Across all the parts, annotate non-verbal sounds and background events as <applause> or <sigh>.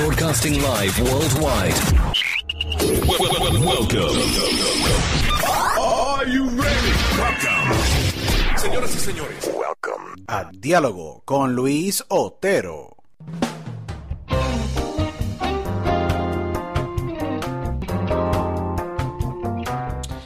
Broadcasting live worldwide. Welcome. Are you ready? Welcome. Señoras y señores, welcome. A Diálogo con Luis Otero.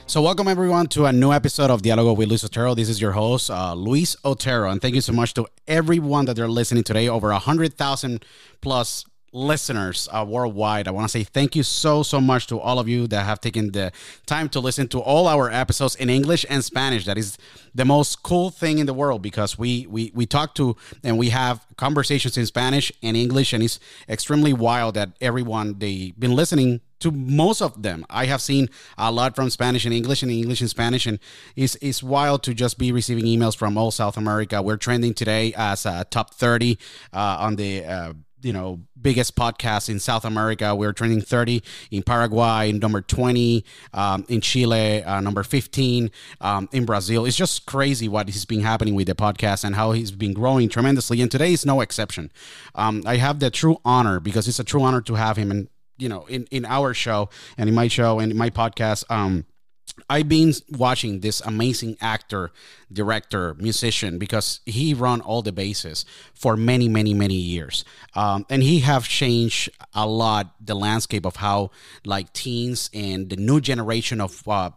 So, welcome everyone to a new episode of Diálogo with Luis Otero. This is your host, uh, Luis Otero, and thank you so much to everyone that they're listening today. Over a hundred thousand plus listeners uh, worldwide. I want to say thank you so so much to all of you that have taken the time to listen to all our episodes in English and Spanish. That is the most cool thing in the world because we we we talk to and we have conversations in Spanish and English, and it's extremely wild that everyone they've been listening to most of them. I have seen a lot from Spanish and English and English and Spanish, and it's, it's wild to just be receiving emails from all South America. We're trending today as a top 30 uh, on the uh, you know biggest podcast in South America. We're trending 30 in Paraguay, number 20 um, in Chile, uh, number 15 um, in Brazil. It's just crazy what has been happening with the podcast and how he's been growing tremendously. And today is no exception. Um, I have the true honor because it's a true honor to have him and you know in in our show and in my show and in my podcast. Um, I've been watching this amazing actor, director, musician because he run all the bases for many, many, many years, um, and he have changed a lot the landscape of how like teens and the new generation of uh,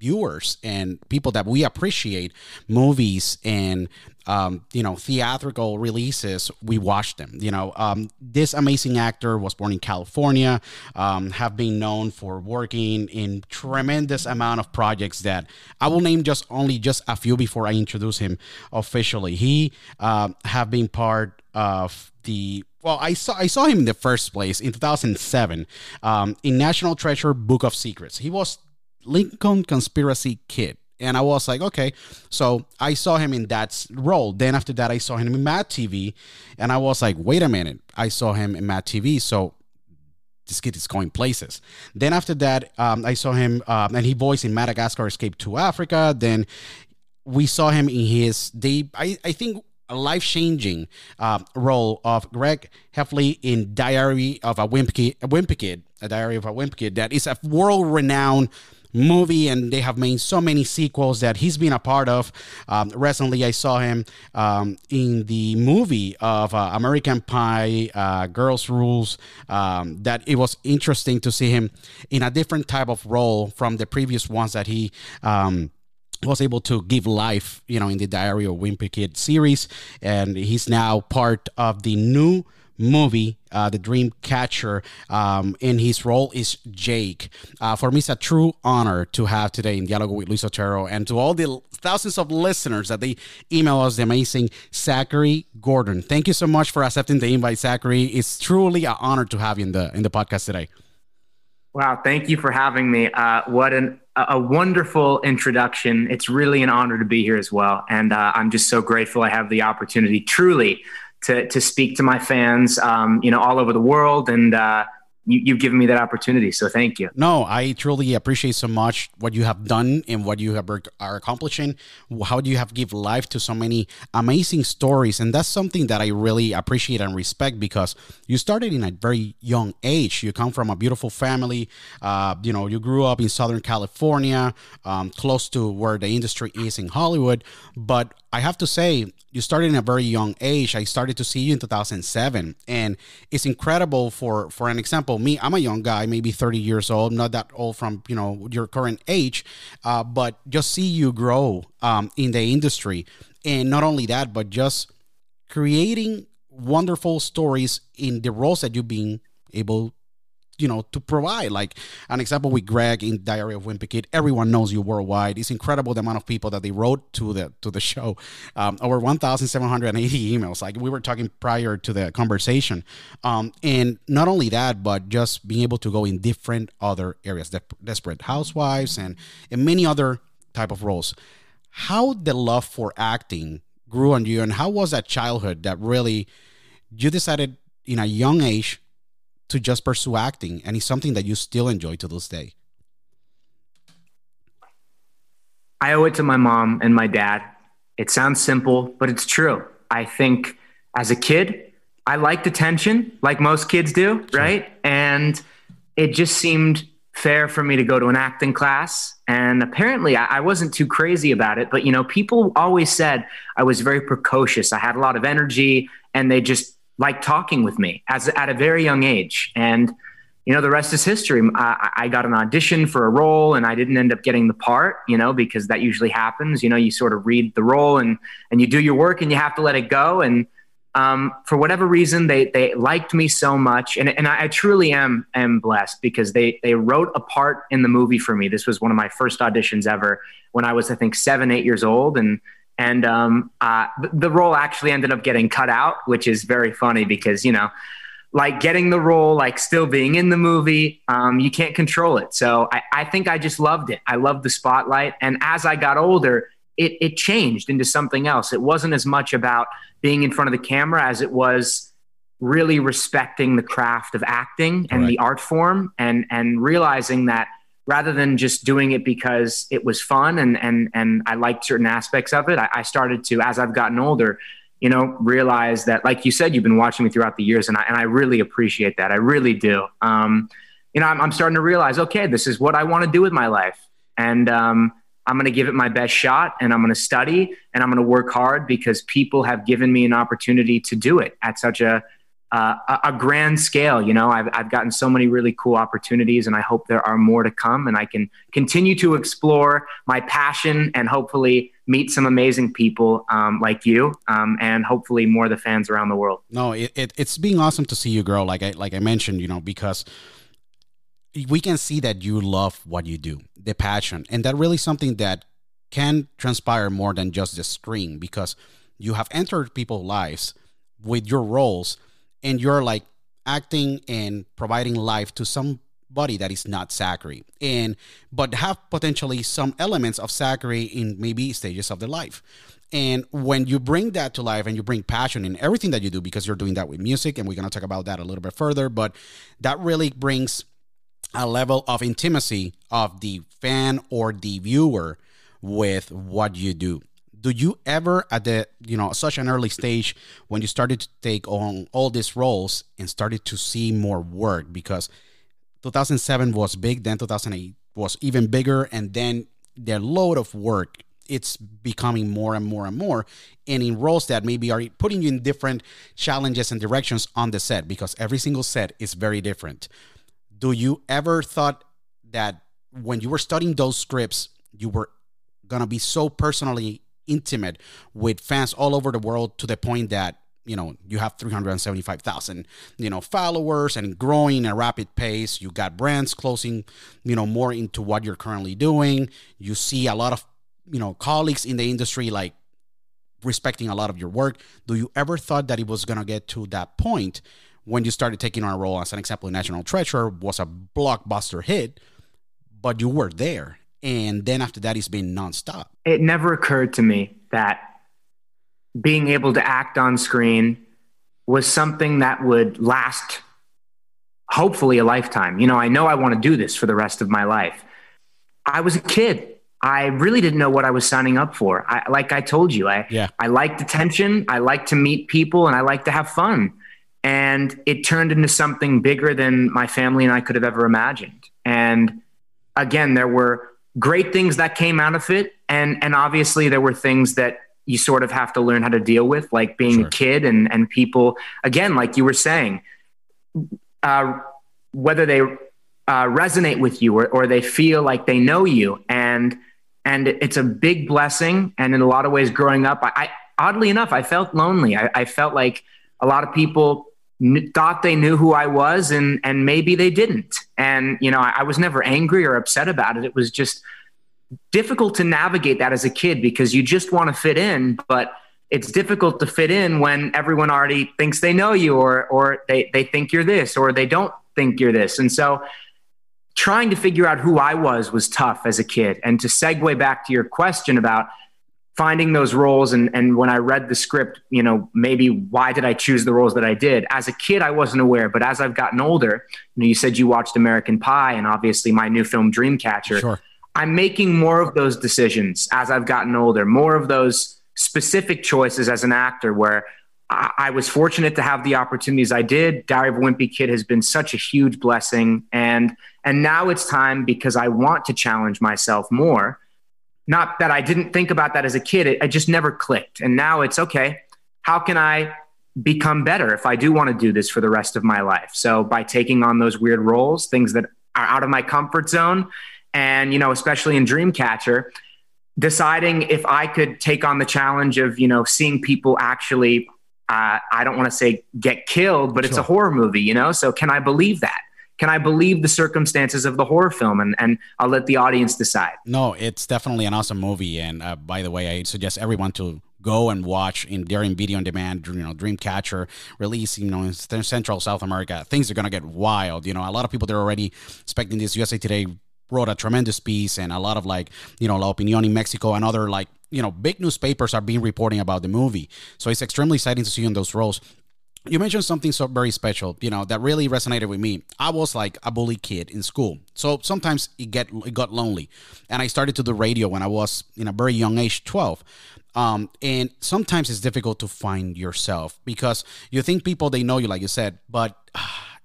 viewers and people that we appreciate movies and um, you know theatrical releases we watch them you know um, this amazing actor was born in california um, have been known for working in tremendous amount of projects that i will name just only just a few before i introduce him officially he uh, have been part of the well, I saw I saw him in the first place in 2007 um, in National Treasure Book of Secrets. He was Lincoln Conspiracy Kid. And I was like, okay. So I saw him in that role. Then after that, I saw him in Mad TV. And I was like, wait a minute. I saw him in Mad TV. So this kid is going places. Then after that, um, I saw him, um, and he voiced in Madagascar Escape to Africa. Then we saw him in his, I, I think, a life changing uh, role of Greg Heffley in Diary of a Wimpy Kid, a Wimpy Kid, a Diary of a Wimpy Kid, that is a world renowned movie and they have made so many sequels that he's been a part of. Um, recently i saw him um, in the movie of uh, american pie uh, girls rules. Um, that it was interesting to see him in a different type of role from the previous ones that he um, was able to give life, you know, in the Diary of Wimpy Kid series, and he's now part of the new movie, uh, The Dream Catcher, um, and his role is Jake. Uh, for me, it's a true honor to have today in Dialogue with Luis Otero, and to all the thousands of listeners that they email us, the amazing Zachary Gordon. Thank you so much for accepting the invite, Zachary. It's truly an honor to have you in the in the podcast today. Wow, thank you for having me. Uh, what an a wonderful introduction. It's really an honor to be here as well, and uh, I'm just so grateful I have the opportunity, truly, to to speak to my fans, um, you know, all over the world, and uh, you, have given me that opportunity. So thank you. No, I truly appreciate so much what you have done and what you have are accomplishing. How do you have give life to so many amazing stories, and that's something that I really appreciate and respect because you started in a very young age. You come from a beautiful family. Uh, you know, you grew up in Southern California, um, close to where the industry is in Hollywood. But I have to say, you started in a very young age. I started to see you in 2007, and it's incredible. For for an example, me, I'm a young guy, maybe 30 years old, not that old from you know your current age, uh, but just see you grow um, in the industry, and not only that, but just creating wonderful stories in the roles that you've been able you know to provide. Like an example with greg in diary of wimpy kid everyone knows you worldwide. It's incredible the amount of people that they wrote to the to the show. Um, over 1780 emails like we were talking prior to the conversation. Um, and not only that but just being able to go in different other areas De- desperate housewives and and many other type of roles. How the love for acting grew on you and how was that childhood that really you decided in a young age to just pursue acting and it's something that you still enjoy to this day? I owe it to my mom and my dad. It sounds simple, but it's true. I think as a kid, I liked attention like most kids do, right? And it just seemed fair for me to go to an acting class. And apparently I, I, wasn't too crazy about it, but you know, people always said I was very precocious. I had a lot of energy and they just like talking with me as at a very young age. And you know, the rest is history. I, I, got an audition for a role, and I didn't end up getting the part. You know, because that usually happens. You know, you sort of read the role and and you do your work, and you have to let it go. And um, for whatever reason, they they liked me so much, and and I, I truly am am blessed because they they wrote a part in the movie for me. This was one of my first auditions ever when I was I think seven eight years old, and and um, uh, the role actually ended up getting cut out, which is very funny because you know, like getting the role, like still being in the movie, um, you can't control it. So I, I think I just loved it. I loved the spotlight, and as I got older, it, it changed into something else. It wasn't as much about being in front of the camera as it was really respecting the craft of acting and right. the art form, and and realizing that rather than just doing it because it was fun and and and I liked certain aspects of it, I, I, started to, as I've gotten older, you know, realize that, like you said, you've been watching me throughout the years, and I and I really appreciate that. I really do. Um, you know, I'm, I'm starting to realize, okay, this is what I want to do with my life, and um, I'm going to give it my best shot, and I'm going to study, and I'm going to work hard because people have given me an opportunity to do it at such a uh, a, grand scale. You know, I've, I've gotten so many really cool opportunities, and I hope there are more to come. And I can continue to explore my passion and hopefully meet some amazing people um, like you, um, and hopefully more of the fans around the world. No, it, it, it's being awesome to see you, girl. Like I like I mentioned, you know, because we can see that you love what you do, the passion, and that really something that can transpire more than just the screen because you have entered people's lives with your roles and you're like acting and providing life to somebody that is not Zachary and but have potentially some elements of Zachary in maybe stages of their life. And when you bring that to life and you bring passion in everything that you do, because you're doing that with music, and we're going to talk about that a little bit further, but that really brings a level of intimacy of the fan or the viewer with what you do do you ever at the you know such an early stage when you started to take on all these roles and started to see more work? Because 2007 was big then 2008 was even bigger and then the load of work it's becoming more and more and more and in roles that maybe are putting you in different challenges and directions on the set because every single set is very different. Do you ever thought that when you were studying those scripts you were gonna be so personally intimate with fans all over the world to the point that you know you have 375,000 you know followers and growing at a rapid pace. You got brands closing you know more into what you're currently doing. You see a lot of you know colleagues in the industry like respecting a lot of your work. Do you ever thought that it was going to get to that point when you started taking on a role as an example national treasure? Was a blockbuster hit but you were there and then after that, it's been nonstop. It never occurred to me that being able to act on screen was something that would last hopefully a lifetime. You know, I know I want to do this for the rest of my life. I was a kid. I really didn't know what I was signing up for. I, like I told you, I, yeah. I liked attention. I like to meet people and I like to have fun. And it turned into something bigger than my family and I could have ever imagined. And again, there were great things that came out of it, and and obviously there were things that you sort of have to learn how to deal with, like being sure. a kid and and people. Again, like you were saying, uh, whether they uh, resonate with you or, or they feel like they know you, and and it's a big blessing. And in a lot of ways, growing up, I, I oddly enough, I felt lonely. I, I felt like a lot of people thought they knew who I was and and maybe they didn't. And you know, I, I, was never angry or upset about it. It was just difficult to navigate that as a kid because you just want to fit in, but it's difficult to fit in when everyone already thinks they know you or or they they think you're this or they don't think you're this. And so trying to figure out who I was was tough as a kid. And to segue back to your question about finding those roles and and when I read the script, you know, maybe why did I choose the roles that I did? As a kid, I wasn't aware, but as I've gotten older, you know, you said you watched American Pie and obviously my new film Dreamcatcher. Sure. I'm making more of those decisions as I've gotten older, more of those specific choices as an actor where I, I was fortunate to have the opportunities I did. Diary of a Wimpy Kid has been such a huge blessing. And and now it's time because I want to challenge myself more not that I didn't think about that as a kid. It, it just never clicked. And now it's okay. How can I become better if I do want to do this for the rest of my life? So by taking on those weird roles, things that are out of my comfort zone, and you know, especially in Dreamcatcher, deciding if I could take on the challenge of you know seeing people actually. Uh, I don't want to say get killed, but sure. it's a horror movie, you know. So can I believe that? Can I believe the circumstances of the horror film? And, and I'll let the audience decide. No, it's definitely an awesome movie. And uh, by the way, I suggest everyone to go and watch in during video on demand you know dreamcatcher release you know in central south america things are going to get wild you know a lot of people they're already expecting this usa today wrote a tremendous piece and a lot of like you know la opinion in mexico and other like you know big newspapers are being reporting about the movie so it's extremely exciting to see in those roles you mentioned something so very special, you know, that really resonated with me. I was like a bully kid in school. So sometimes it get it got lonely. And I started to do radio when I was in a very young age, 12. Um, and sometimes it's difficult to find yourself because you think people they know you like you said, but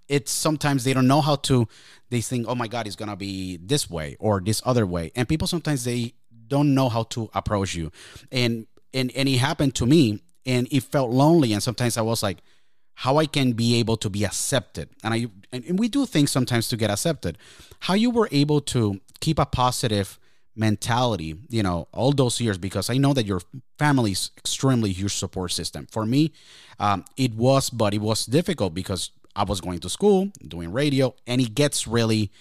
it's sometimes they don't know how to they think, "Oh my god, it's to be this way or this other way." And people sometimes they don't know how to approach you. And and and it happened to me and it felt lonely and sometimes I was like how I can be able to be accepted. And I and, we do things sometimes to get accepted. How you were able to keep a positive mentality, you know, all those years because I know that your family's extremely huge support system. For me, um, it was, but it was difficult because I was going to school, doing radio, and it gets really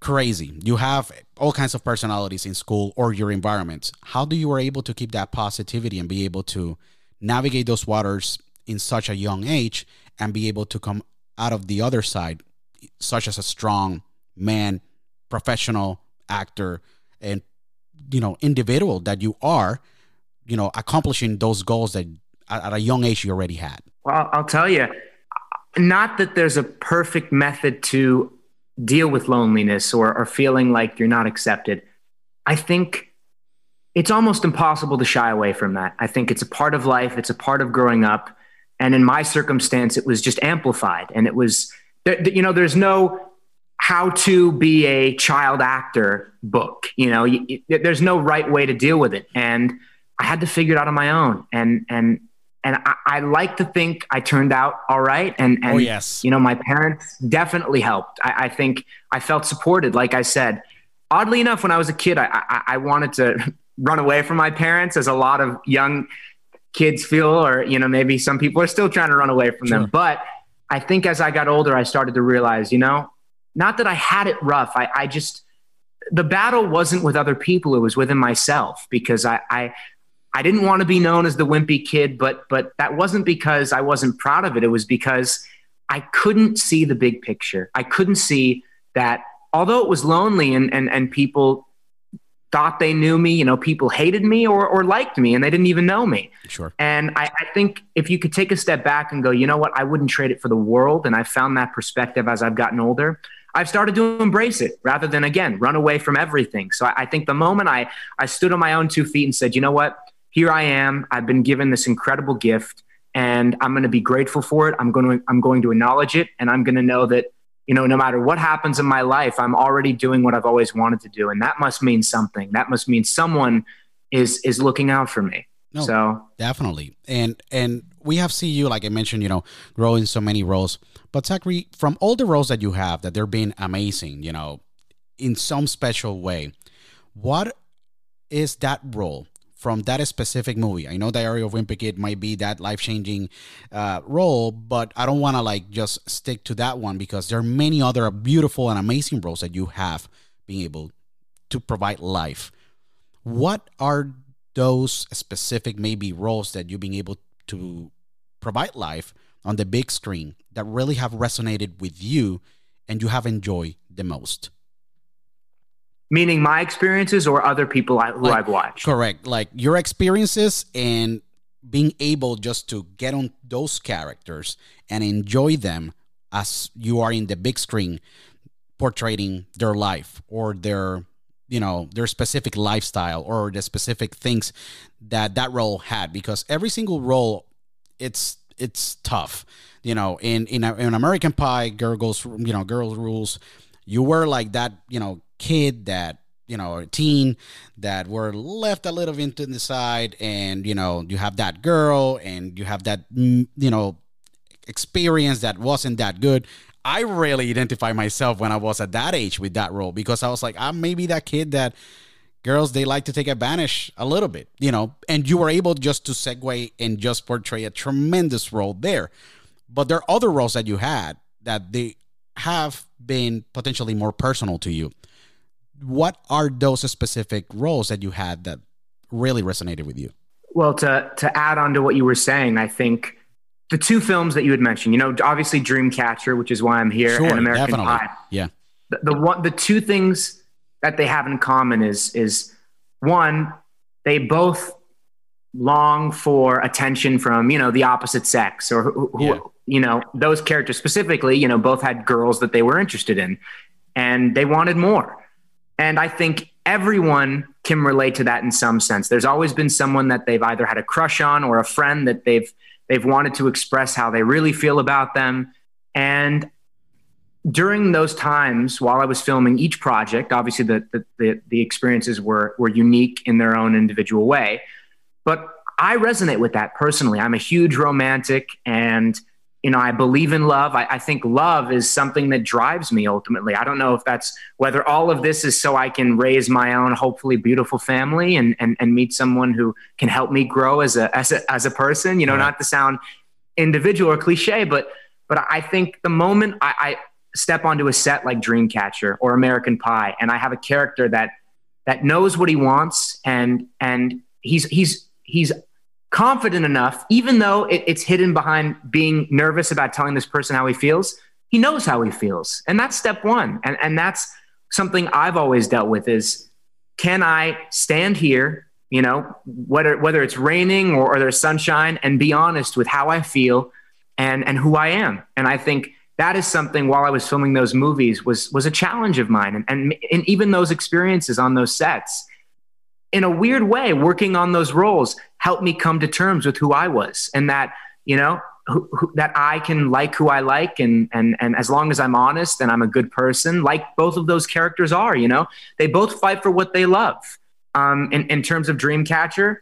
crazy. You have all kinds of personalities in school or your environment. How do you were able to keep that positivity and be able to navigate those waters in such a young age and be able to come out of the other side, such as a strong man, professional actor, and you know individual that you are, you know, accomplishing those goals that at a young age you already had. Well, I'll tell you, not that there's a perfect method to deal with loneliness or, or feeling like you're not accepted. I think it's almost impossible to shy away from that. I think it's a part of life, it's a part of growing up. And in my circumstance, it was just amplified. And it was, you know, there's no how to be a child actor book. You know, there's no right way to deal with it. And I had to figure it out on my own. And, and, and I, I like to think I turned out all right. And, and oh, yes. you know, my parents definitely helped. I, I, think I felt supported. Like I said, oddly enough, when I was a kid, I, I, I wanted to <laughs> run away from my parents, as a lot of young kids feel, or you know, maybe some people are still trying to run away from sure. them. But I think as I got older, I started to realize, you know, not that I had it rough. I, I just the battle wasn't with other people; it was within myself because I, I I didn't want to be known as the wimpy kid, but but that wasn't because I wasn't proud of it. It was because I couldn't see the big picture. I couldn't see that although it was lonely and and and people thought they knew me, you know, people hated me or or liked me and they didn't even know me. Sure. And I, I think if you could take a step back and go, you know what, I wouldn't trade it for the world. And I found that perspective as I've gotten older. I've started to embrace it rather than again run away from everything. So I, I think the moment I I stood on my own two feet and said, you know what, here I am. I've been given this incredible gift and I'm going to be grateful for it. I'm going to, I'm going to acknowledge it. And I'm going to know that, you know, no matter what happens in my life, I'm already doing what I've always wanted to do. And that must mean something. That must mean someone is, is looking out for me. No, so definitely. And, and we have seen you, like I mentioned, you know, grow in so many roles, but Zachary, from all the roles that you have, that they're being amazing, you know, in some special way, what is that role from that specific movie. I know Diary of Wimpy Kid might be that life changing uh, role, but I don't want to like just stick to that one because there are many other beautiful and amazing roles that you have being able to provide life. What are those specific maybe roles that you've been able to provide life on the big screen that really have resonated with you and you have enjoyed the most? Meaning my experiences or other people I, who like, I've watched. Correct. Like your experiences and being able just to get on those characters and enjoy them as you are in the big screen portraying their life or their you know their specific lifestyle or the specific things that that role had because every single role it's it's tough you know in in, in american pie girl goes you know girls rules you were like that you know kid that you know a teen that were left a little bit the side and you know you have that girl and you have that mm, you know experience that wasn't that good. I really identify myself when i was at that age with that role because i was like i'm maybe that kid that girls they like to take advantage a little bit you know and you were able just to segue and just portray a tremendous role there. But there are other roles that you had that they have been potentially more personal to you what are those specific roles that you had that really resonated with you? Well, to to add on to what you were saying, I think the two films that you had mentioned, you know, obviously Dreamcatcher, which is why I'm here, sure, and American definitely. Pie. Yeah. The, the one, the two things that they have in common is is one, they both long for attention from you know the opposite sex or who, yeah. you know those characters specifically. You know, both had girls that they were interested in, and they wanted more. And I think everyone can relate to that in some sense. There's always been someone that they've either had a crush on or a friend that they've they've wanted to express how they really feel about them. And during those times while I was filming each project, obviously the, the, the, the, experiences were, were unique in their own individual way. But I resonate with that personally. I'm a huge romantic and you know, I believe in love. I, I, think love is something that drives me ultimately. I don't know if that's whether all of this is so I can raise my own hopefully beautiful family and and, and meet someone who can help me grow as a as a as a person. You know, right. not to sound individual or cliche, but but I think the moment I, I step onto a set like Dreamcatcher or American Pie, and I have a character that that knows what he wants and and he's he's he's confident enough, even though it, it's hidden behind being nervous about telling this person how he feels, he knows how he feels. And that's step one. And, and that's something I've always dealt with is can I stand here, you know, whether, whether it's raining or, or there's sunshine and be honest with how I feel and, and who I am. And I think that is something while I was filming those movies was, was a challenge of mine. And, and, and even those experiences on those sets, in a weird way, working on those roles helped me come to terms with who I was and that, you know, who, who, that I can like who I like and and and as long as I'm honest and I'm a good person, like both of those characters are, you know, they both fight for what they love. Um, in in terms of Dreamcatcher,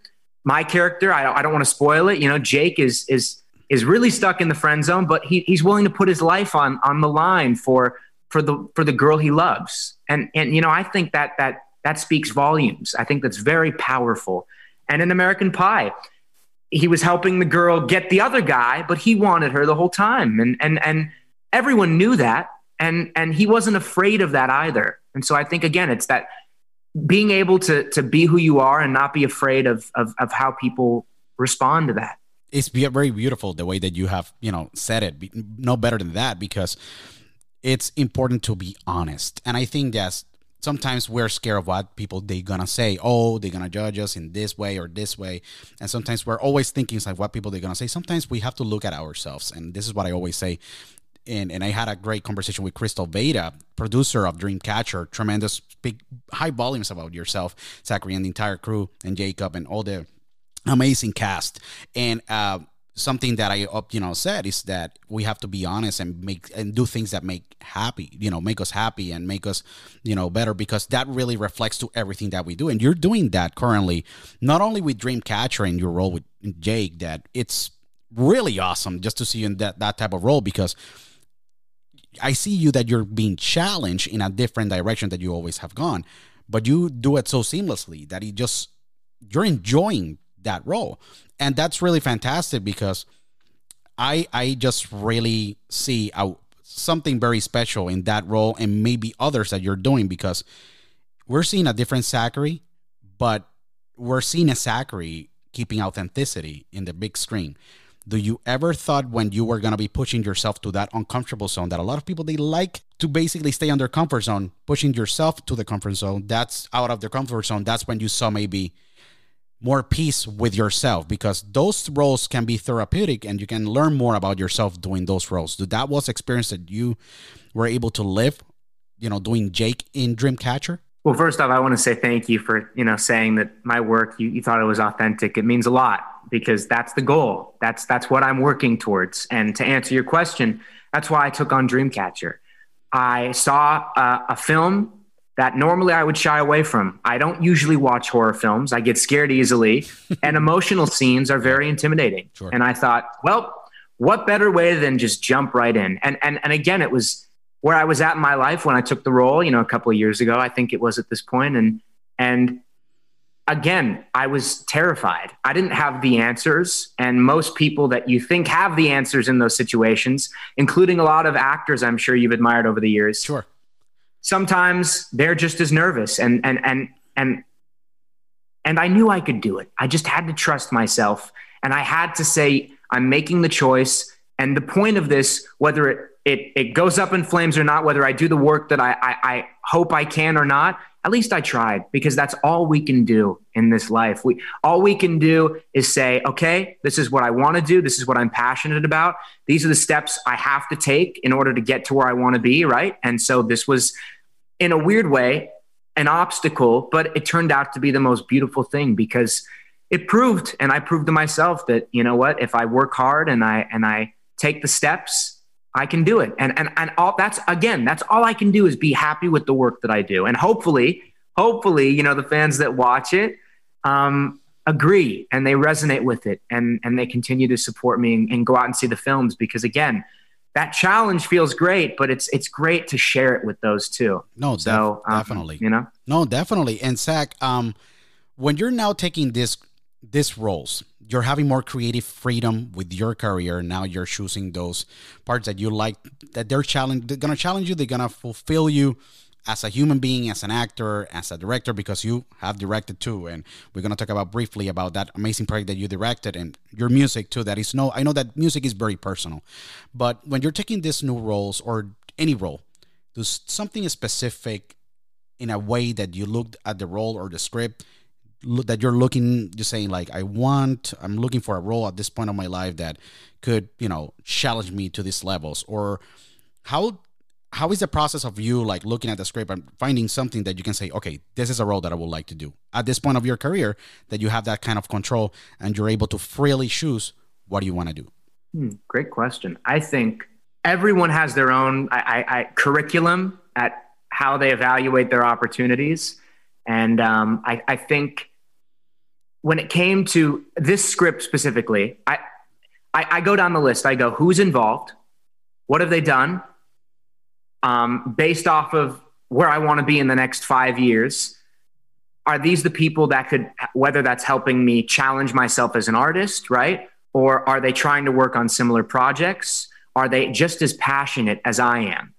my character, I, I don't want to spoil it. You know, Jake is is is really stuck in the friend zone, but he, he's willing to put his life on on the line for for the for the girl he loves. And and you know, I think that that that speaks volumes. I think that's very powerful. And in American Pie, he was helping the girl get the other guy, but he wanted her the whole time. And and and everyone knew that. And and he wasn't afraid of that either. And so I think again, it's that being able to to be who you are and not be afraid of of, of how people respond to that. It's very beautiful the way that you have, you know, said it. No better than that because it's important to be honest. And I think that's sometimes we're scared of what people they're gonna say oh they're gonna judge us in this way or this way and sometimes we're always thinking like what people they're gonna say sometimes we have to look at ourselves and this is what i always say and, and I had a great conversation with Crystal Veda, producer of Dreamcatcher. Tremendous, big, high volumes about yourself, Zachary, and the entire crew, and Jacob, and all the amazing cast. And uh, something that I you know said is that we have to be honest and make and do things that make happy you know make us happy and make us you know better because that really reflects to everything that we do. And you're doing that currently not only with Dreamcatcher and your role with Jake that it's really awesome just to see you in that that type of role because I see you that you're being challenged in a different direction that you always have gone but you do it so seamlessly that you just you're enjoying that role. And that's really fantastic because I I just really see a, something very special in that role and maybe others that you're doing because we're seeing a different Zachary, but we're seeing a Zachary keeping authenticity in the big screen. Do you ever thought when you were gonna be pushing yourself to that uncomfortable zone that a lot of people they like to basically stay on their comfort zone, pushing yourself to the comfort zone, that's out of their comfort zone, that's when you saw maybe more peace with yourself because those roles can be therapeutic and you can learn more about yourself doing those roles. That was experience that you were able to live, you know, doing Jake in Dreamcatcher? Well, first off, I want to say thank you for, you know, saying that my work, you, you thought it was authentic. It means a lot because that's the goal. That's, that's what I'm working towards. And to answer your question, that's why I took on Dreamcatcher. I saw a, a film that normally I would shy away from. I don't usually watch horror films. I get scared easily, <laughs> and emotional scenes are very intimidating. Sure. And I thought, well, what better way than just jump right in? And and and again, it was where I was at in my life when I took the role, you know, a couple of years ago. I think it was at this point and and again, I was terrified. I didn't have the answers. And most people that you think have the answers in those situations, including a lot of actors I'm sure you've admired over the years. Sure sometimes they're just as nervous and and and and and I knew I could do it. I just had to trust myself and I had to say I'm making the choice and the point of this whether it it, it goes up in flames or not whether I do the work that I, I, I hope I can or not at least I tried because that's all we can do in this life. We all we can do is say, okay, this is what I want to do. This is what I'm passionate about. These are the steps I have to take in order to get to where I want to be, right? And so this was in a weird way, an obstacle, but it turned out to be the most beautiful thing because it proved, and I proved to myself that, you know what, if I work hard and I, and I take the steps, I can do it. And, and, and all that's, again, that's all I can do is be happy with the work that I do. And hopefully, hopefully, you know, the fans that watch it, um, agree and they resonate with it and and they continue to support me and, and go out and see the films because again that challenge feels great, but it's it's great to share it with those too. No, so def- um, definitely. You know, no, definitely. And Zach, um, when you're now taking this this roles, you're having more creative freedom with your career. Now you're choosing those parts that you like, that they're challenge, they're gonna challenge you, they're gonna fulfill you as a human being, as an actor, as a director, because you have directed too, and we're gonna talk about briefly about that amazing project that you directed and your music too. That is no, I know that music is very personal, but when you're taking these new roles or any role, do something specific in a way that you looked at the role or the script that you're looking just saying like i want i'm looking for a role at this point of my life that could you know challenge me to these levels or how how is the process of you like looking at the script and finding something that you can say okay this is a role that i would like to do. At this point of your career that you have that kind of control and you're able to freely choose what do you want to do. Hmm, great question. I think everyone has their own I, I, I, curriculum at how they evaluate their opportunities. And um, I, think when it came to this script specifically I, I go down the list. I go who's involved? What have they done um, based off of where I want to be in the next five years. Are these the people that could, whether that's helping me challenge myself as an artist, right? Or are they trying to work on similar projects? Are they just as passionate as I am?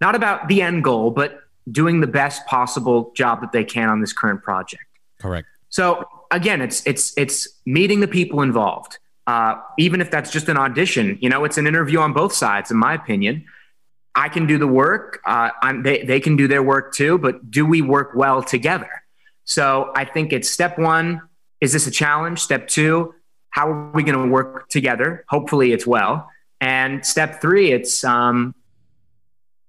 Not about the end goal, but doing the best possible job that they can on this current project. Correct. So again, it's it's it's meeting the people involved. Uh, even if that's just an audition, you know, it's an interview on both sides, in my opinion. I can do the work. Uh, they, they can do their work too, but do we work well together? So I think it's step one is this a challenge? Step two, how are we going to work together? Hopefully it's well. And step three, it's um,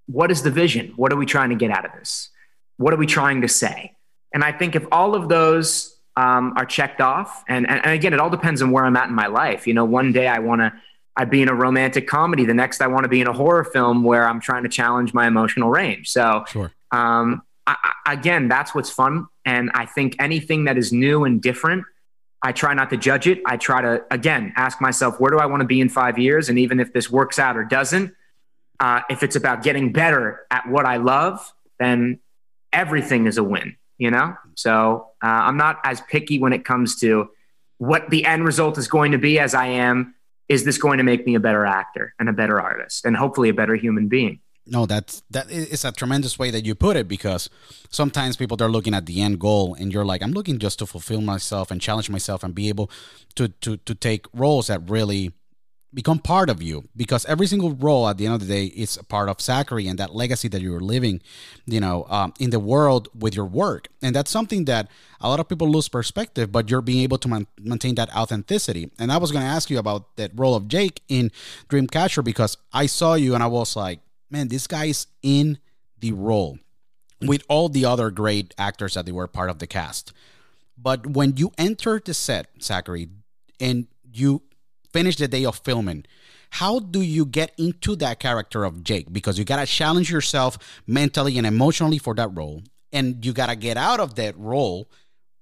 what is the vision? What are we trying to get out of this? What are we trying to say? And I think if all of those um, are checked off, and, and, and again, it all depends on where I'm at in my life. You know, one day I want to I'd be in a romantic comedy. The next, I want to be in a horror film where I'm trying to challenge my emotional range. So, sure. um, I, again, that's what's fun. And I think anything that is new and different, I try not to judge it. I try to, again, ask myself, where do I want to be in five years? And even if this works out or doesn't, uh, if it's about getting better at what I love, then everything is a win, you know? So uh, I'm not as picky when it comes to what the end result is going to be as I am is this going to make me a better actor and a better artist and hopefully a better human being? No, that's that is a tremendous way that you put it because sometimes people they're looking at the end goal and you're like, I'm looking just to fulfill myself and challenge myself and be able to to to take roles that really become part of you because every single role at the end of the day is a part of Zachary and that legacy that you're living, you know, um, in the world with your work. And that's something that a lot of people lose perspective, but you're being able to man- maintain that authenticity. And I was going to ask you about that role of Jake in Dreamcatcher because I saw you and I was like, man, this guy's in the role with all the other great actors that they were part of the cast. But when you enter the set, Zachary, and you finish the day of filming how do you get into that character of Jake? Because you got to challenge yourself mentally and emotionally for that role. And you got to get out of that role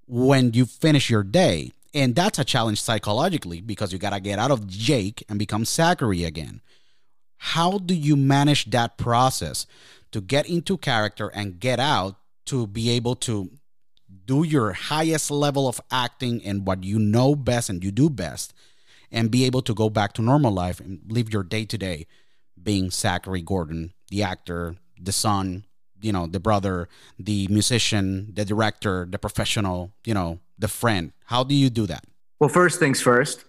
when you finish your day. And that's a challenge psychologically because you got to get out of Jake and become Zachary again. How do you manage that process to get into character and get out to be able to do your highest level of acting and what you know best and you do best? And be able to go back to normal life and live your day to day being Zachary Gordon, the actor, the son, you know, the brother, the musician, the director, the professional, you know, the friend. How do you do that? Well, first things first,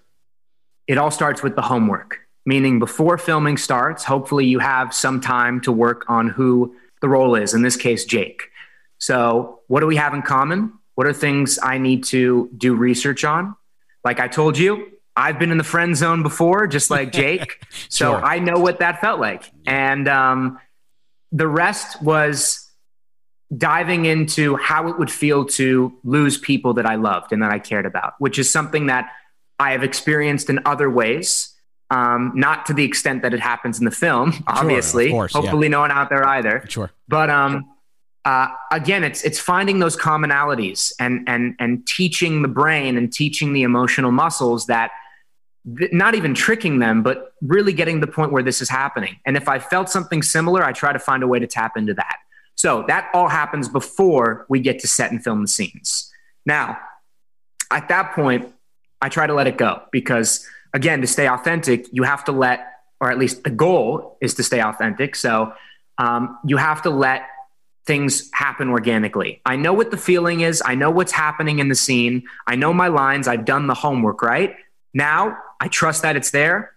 it all starts with the homework, meaning before filming starts, hopefully you have some time to work on who the role is, in this case, Jake. So, what do we have in common? What are things I need to do research on? Like I told you, I've been in the friend zone before, just like <laughs> Jake. so sure. I know what that felt like. And um, the rest was diving into how it would feel to lose people that I loved and that I cared about, which is something that I have experienced in other ways. Um, not to the extent that it happens in the film, obviously. Sure, course, Hopefully, yeah. no one out there either. Sure. But um, uh, again, it's it's finding those commonalities and and and teaching the brain and teaching the emotional muscles that th- not even tricking them, but really getting the point where this is happening. And if I felt something similar, I try to find a way to tap into that. So that all happens before we get to set and film the scenes. Now, at that point, I try to let it go because again, to stay authentic, you have to let, or at least the goal is to stay authentic. So um, you have to let things happen organically. I know what the feeling is. I know what's happening in the scene. I know my lines. I've done the homework, right? Now I trust that it's there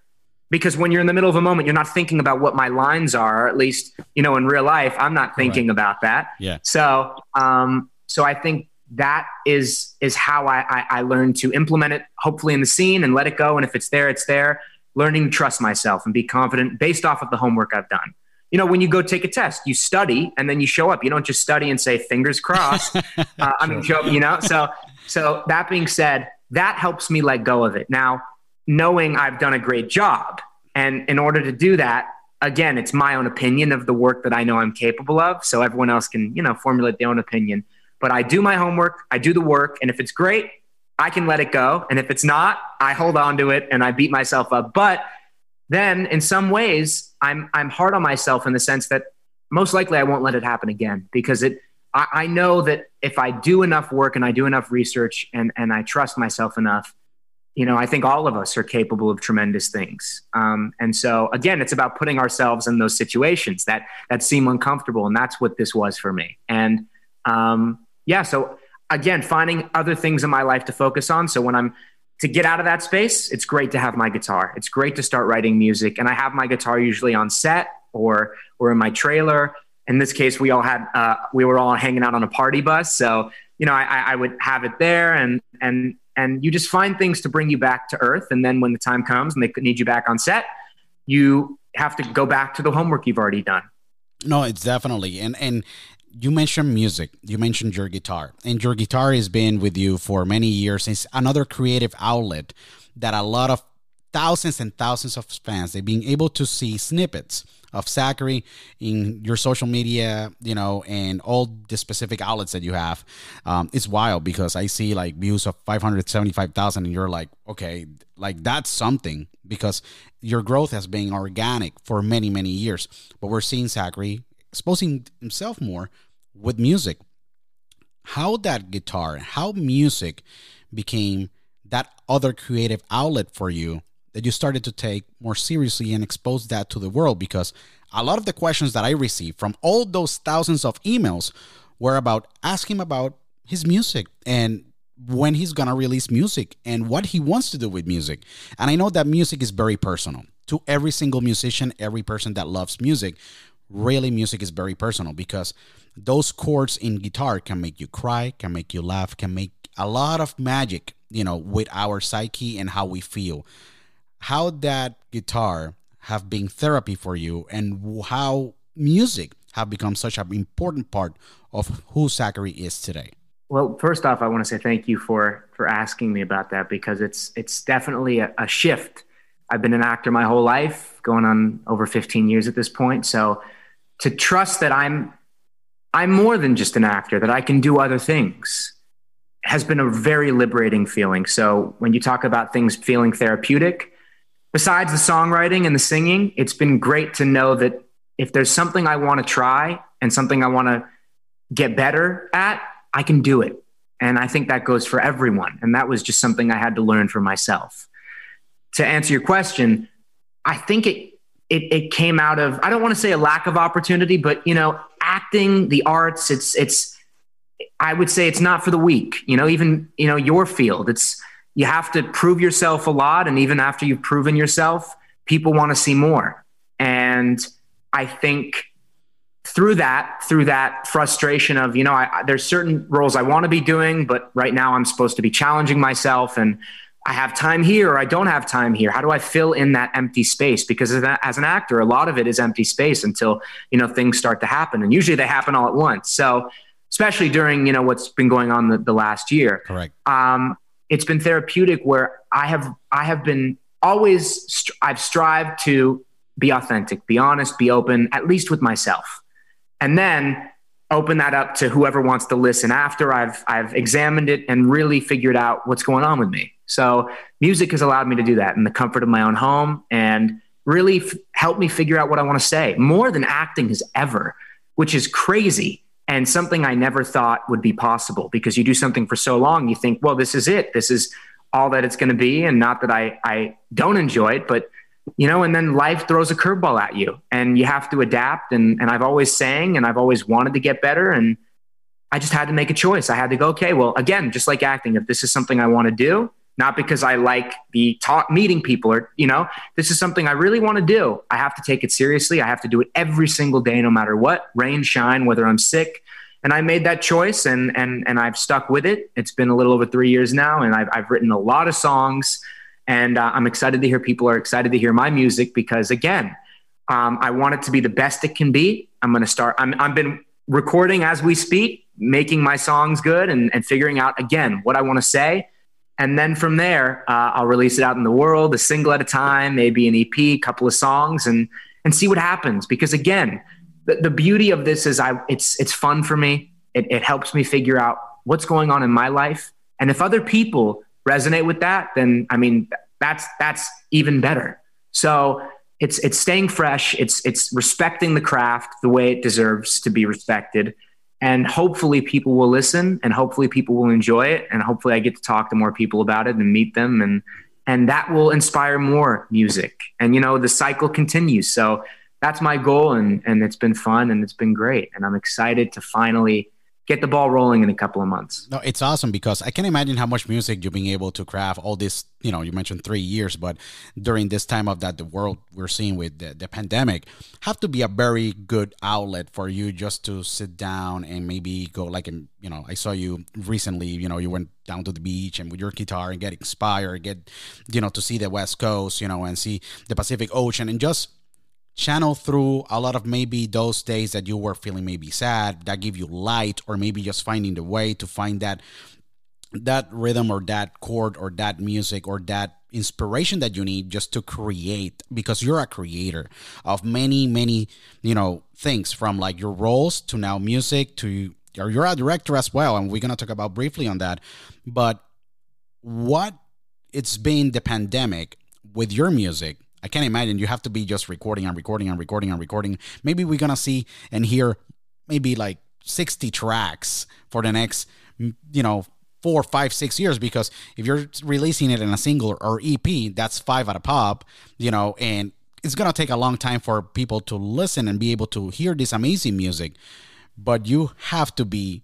because when you're in the middle of a moment, you're not thinking about what my lines are, at least, you know, in real life, I'm not thinking right. about that. Yeah. So, um, so I think that is, is how I, I, I learned to implement it, hopefully in the scene and let it go. And if it's there, it's there. Learning to trust myself and be confident based off of the homework I've done you know, when you go take a test, you study and then you show up. You don't just study and say fingers crossed. <laughs> uh, I mean, you know. So, so that being said, that helps me let go of it. Now, knowing I've done a great job, and in order to do that, again, it's my own opinion of the work that I know I'm capable of. So everyone else can, you know, formulate their own opinion. But I do my homework, I do the work, and if it's great, I can let it go. And if it's not, I hold on to it and I beat myself up. But then in some ways I'm I'm hard on myself in the sense that most likely I won't let it happen again because it I, I know that if I do enough work and I do enough research and and I trust myself enough, you know, I think all of us are capable of tremendous things. Um, and so again, it's about putting ourselves in those situations that that seem uncomfortable, and that's what this was for me. And um, yeah, so again, finding other things in my life to focus on. So when I'm to get out of that space, it's great to have my guitar. It's great to start writing music. And I have my guitar usually on set or or in my trailer. In this case, we all had uh, we were all hanging out on a party bus, so you know I, I would have it there, and and and you just find things to bring you back to earth. And then when the time comes and they need you back on set, you have to go back to the homework you've already done. No, it's definitely and and you mentioned music you mentioned your guitar and your guitar has been with you for many years it's another creative outlet that a lot of thousands and thousands of fans they've been able to see snippets of Zachary in your social media, you know, and all the specific outlets that you have. Um, it's wild because I see like views of 575,000 and you're like, okay, like that's something because your growth has been organic for many, many years. But we're seeing Zachary exposing himself more with music. How that guitar, how music became that other creative outlet for you that you started to take more seriously and expose that to the world because a lot of the questions that I received from all those thousands of emails were about asking him about his music and when he's going to release music and what he wants to do with music. And I know that music is very personal to every single musician, every person that loves music. Really, music is very personal because those chords in guitar can make you cry, can make you laugh, can make a lot of magic, you know, with our psyche and how we feel. How that guitar have been therapy for you and how music have become such an important part of who Zachary is today. Well, first off, I want to say thank you for for asking me about that because it's it's definitely a, a shift. I've been an actor my whole life, going on over 15 years at this point. So to trust that I'm I'm more than just an actor, that I can do other things has been a very liberating feeling. So when you talk about things feeling therapeutic, besides the songwriting and the singing, it's been great to know that if there's something I want to try and something I want to get better at, I can do it. And I think that goes for everyone. And that was just something I had to learn for myself. To answer your question, I think it it, it came out of I don't want to say a lack of opportunity, but you know, acting, the arts, it's it's I would say it's not for the weak. You know, even you know your field, it's you have to prove yourself a lot, and even after you've proven yourself, people want to see more. And I think through that, through that frustration of you know, I, there's certain roles I want to be doing, but right now I'm supposed to be challenging myself and I have time here or I don't have time here. How do I fill in that empty space? Because as an actor, a lot of it is empty space until you know things start to happen, and usually they happen all at once. So, especially during you know what's been going on the, the last year, correct? Um, it's been therapeutic where I have I have been always I've strived to be authentic, be honest, be open, at least with myself, and then open that up to whoever wants to listen after I've I've examined it and really figured out what's going on with me. So music has allowed me to do that in the comfort of my own home and really f- helped me figure out what I want to say more than acting has ever, which is crazy and something I never thought would be possible because you do something for so long, you think, well, this is it. This is all that it's going to be. And not that I, I don't enjoy it, but you know, and then life throws a curveball at you and you have to adapt. And, and I've always sang and I've always wanted to get better. And I just had to make a choice. I had to go, okay, well, again, just like acting, if this is something I want to do, not because I like the talk meeting people or, you know, this is something I really want to do. I have to take it seriously. I have to do it every single day, no matter what, rain, shine, whether I'm sick. And I made that choice and, and, and I've stuck with it. It's been a little over three years now, and I've, I've written a lot of songs. And uh, I'm excited to hear people are excited to hear my music because, again, um, I want it to be the best it can be. I'm going to start, I'm, I've been recording as we speak, making my songs good and, and figuring out, again, what I want to say and then from there, uh, I'll release it out in the world, a single at a time, maybe an EP, a couple of songs, and and see what happens. Because again, the, the beauty of this is I it's it's fun for me. It, it helps me figure out what's going on in my life, and if other people resonate with that, then I mean that's that's even better. So it's it's staying fresh. It's it's respecting the craft the way it deserves to be respected and hopefully people will listen and hopefully people will enjoy it. And hopefully i get to talk to more people about it and meet them. And and that will inspire more music. And you know the cycle continues. So that's my goal and and it's been fun and it's been great. And i'm excited to finally get the ball rolling in a couple of months. No, it's awesome because I can imagine how much music you've been able to craft all this, you know, you mentioned three years, but during this time of that, the world we're seeing with the, the pandemic have to be a very good outlet for you just to sit down and maybe go like, in, you know, I saw you recently, you know, you went down to the beach and with your guitar and get inspired, get, you know, to see the West Coast, you know, and see the Pacific Ocean and just channel through a lot of maybe those days that you were feeling maybe sad that give you light or maybe just finding the way to find that that rhythm or that chord or that music or that inspiration that you need just to create because you're a creator of many many you know things from like your roles to now music to or you're a director as well and we're going to talk about briefly on that. But what it's been the pandemic with your music I can't imagine you have to be just recording and recording and recording and recording. Maybe we're gonna see and hear maybe like 60 tracks for the next, you know, four, five, six years. Because if you're releasing it in a single or EP, that's five at a pop, you know, and it's gonna take a long time for people to listen and be able to hear this amazing music. But you have to be,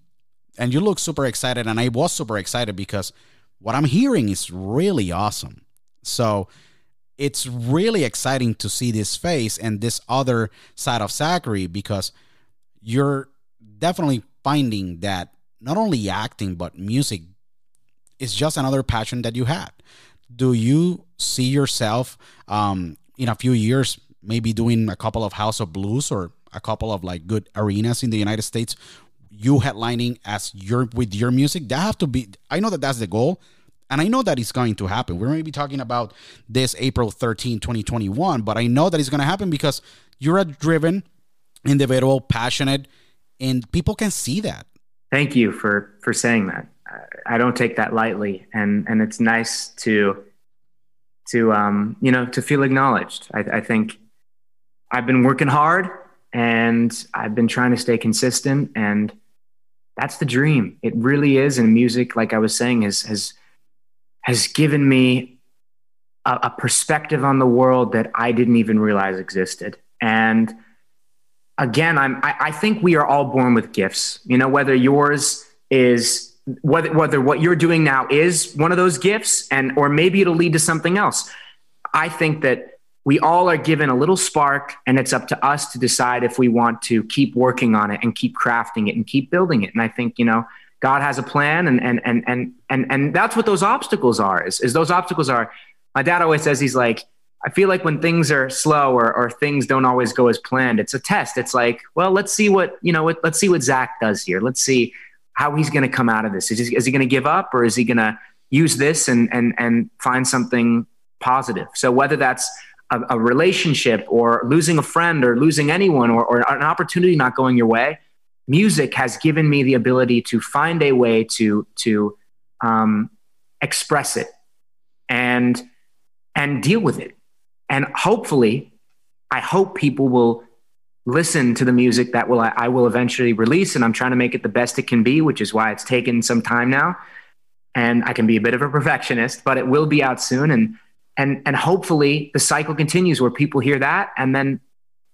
and you look super excited, and I was super excited because what I'm hearing is really awesome. So it's really exciting to see this face and this other side of Zachary because you're definitely finding that not only acting but music is just another passion that you had. Do you see yourself um, in a few years maybe doing a couple of House of Blues or a couple of like good arenas in the United States? You headlining as your with your music that have to be. I know that that's the goal, and I know that it's going to happen. We're going to be talking about this April 13, 2021, but I know that it's going to happen because you're a driven individual, passionate, and people can see that. Thank you for for saying that. I don't take that lightly, and and it's nice to to um, you know to feel acknowledged. I, I think I've been working hard, and I've been trying to stay consistent, and that's the dream. It really is. And music, like I was saying, has has has given me a, a perspective on the world that I didn't even realize existed. And again, I'm, I, I think we are all born with gifts. You know, whether yours is whether whether what you're doing now is one of those gifts, and or maybe it'll lead to something else. I think that we all are given a little spark, and it's up to us to decide if we want to keep working on it and keep crafting it and keep building it. And I think you know God has a plan, and and and and and and that's what those obstacles are. Is, is those obstacles are? My dad always says he's like, I feel like when things are slow or, or things don't always go as planned, it's a test. It's like, well, let's see what you know. Let's see what Zach does here. Let's see how he's going to come out of this. Is he, is he going to give up, or is he going to use this and and and find something positive? So whether that's a, a relationship or losing a friend or losing anyone or, or an opportunity not going your way music has given me the ability to find a way to to um, express it and and deal with it. And hopefully, I hope people will listen to the music that will I, I will eventually release. And I'm trying to make it the best it can be, which is why it's taken some time now. And I can be a bit of a perfectionist, but it will be out soon. And and and hopefully the cycle continues where people hear that and then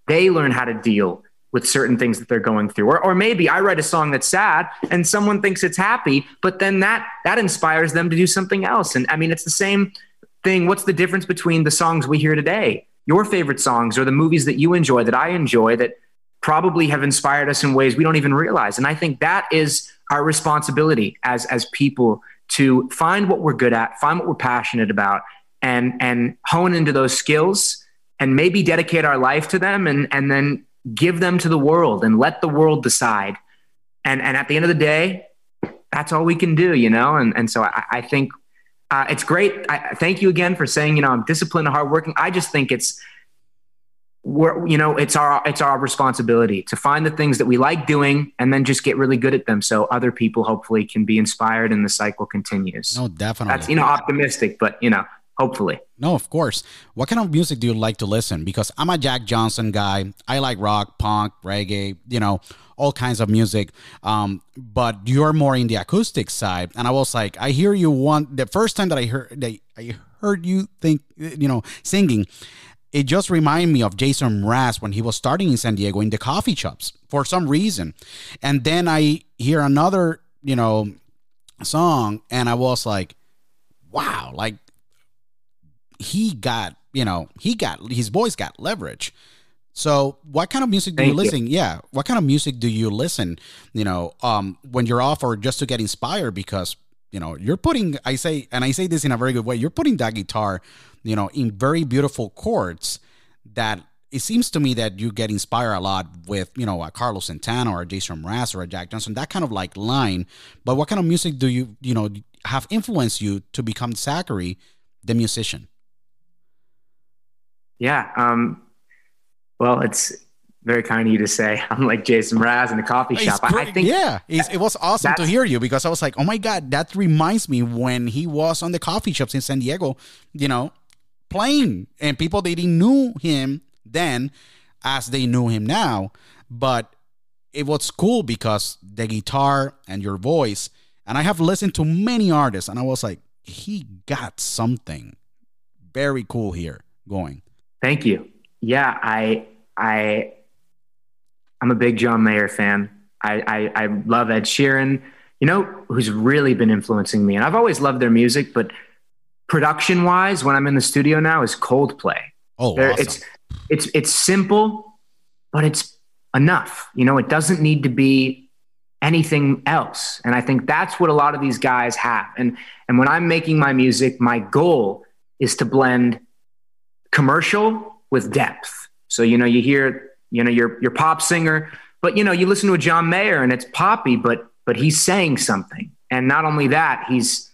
they learn how to deal with certain things that they're going through. Or, or maybe i write a song that's sad and someone thinks it's happy but then that that inspires them to do something else. And i mean it's the same thing. What's the difference between the songs we hear today your favorite songs or the movies that you enjoy that i enjoy that probably have inspired us in ways we don't even realize? And i think that is our responsibility as as people to find what we're good at find what we're passionate about and and hone into those skills and maybe dedicate our life to them and and then give them to the world and let the world decide and and at the end of the day that's all we can do you know and and so i, I think uh, it's great I, thank you again for saying you know i'm disciplined and hardworking i just think it's we're, you know, it's our it's our responsibility to find the things that we like doing and then just get really good at them, so other people hopefully can be inspired and the cycle continues. No, definitely. That's you know optimistic, but you know hopefully. No, of course. What kind of music do you like to listen? Because I'm a Jack Johnson guy. I like rock, punk, reggae, you know, all kinds of music. Um, but you're more in the acoustic side. And I was like, I hear you one the first time that I heard that I heard you think you know singing. It just reminded me of Jason Mraz when he was starting in San Diego in the coffee shops for some reason. And then I hear another, you know, song and I was like, wow, like he got, you know, he got his voice got leverage. So, what kind of music do Thank you listen? You. Yeah, what kind of music do you listen? You know, um, when you're off or just to get inspired because you know you're putting. I say, and I say this in a very good way. You're putting that guitar, you know, in very beautiful chords that it seems to me that you get inspired a lot with, you know, a Carlos Santana or a Jason Mraz or a Jack Johnson, that kind of like line. But what kind of music do you, you know, have influenced you to become Zachary, the musician? Yeah. Um, well, it's very kind of you to say. <laughs> I'm like Jason Mraz in the coffee shop. Pretty, I think yeah, it was awesome to hear you because I was like, oh my god, that reminds me when he was on the coffee shops in San Diego, you know, playing, and people they didn't knew him then as they knew him now, but it was cool because the guitar and your voice, and I have listened to many artists, and I was like, he got something very cool here going. Thank you. Yeah, I I I'm a big John Mayer fan. I, I, I love Ed Sheeran. You know who's really been influencing me, and I've always loved their music, but production wise, when I'm in the studio now, is Coldplay. Oh, awesome. it's it's it's simple, but it's enough. You know, it doesn't need to be anything else, and I think that's what a lot of these guys have. And and when I'm making my music, my goal is to blend commercial with depth. So, you know, you hear, you know, your, your pop singer, but, you know, you listen to a John Mayer and it's poppy, but, but he's saying something. And not only that, he's,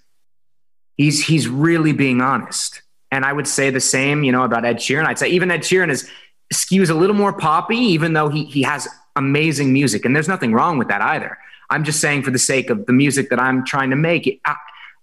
he's, he's really being honest. And I would say the same, you know, about Ed Sheeran. I'd say even Ed Sheeran is skews a little more poppy, even though he, he has amazing music. And there's nothing wrong with that either. I'm just saying for the sake of the music that I'm trying to make, it, I,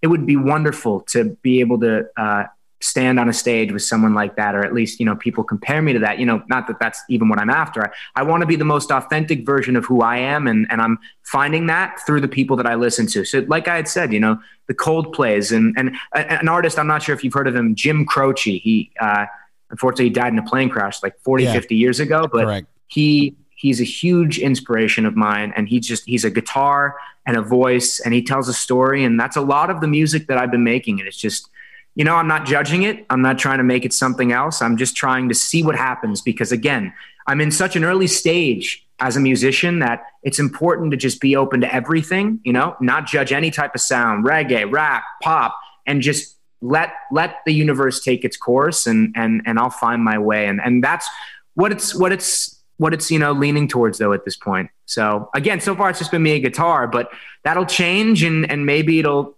it would be wonderful to be able to uh, stand on a stage with someone like that or at least you know people compare me to that you know not that that's even what i'm after i, I want to be the most authentic version of who i am and, and i'm finding that through the people that i listen to so like i had said you know the Coldplays and and an artist i'm not sure if you've heard of him jim croce he uh, unfortunately he died in a plane crash like 40 yeah. 50 years ago but Correct. he he's a huge inspiration of mine and he's just he's a guitar and a voice and he tells a story and that's a lot of the music that i've been making and it's just you know, I'm not judging it. I'm not trying to make it something else. I'm just trying to see what happens because, again, I'm in such an early stage as a musician that it's important to just be open to everything, you know, not judge any type of sound, reggae, rap, pop, and just let let the universe take its course and and and I'll find my way. And and that's what it's what it's what it's you know leaning towards though at this point. So again, so far it's just been me a guitar, but that'll change and and maybe it'll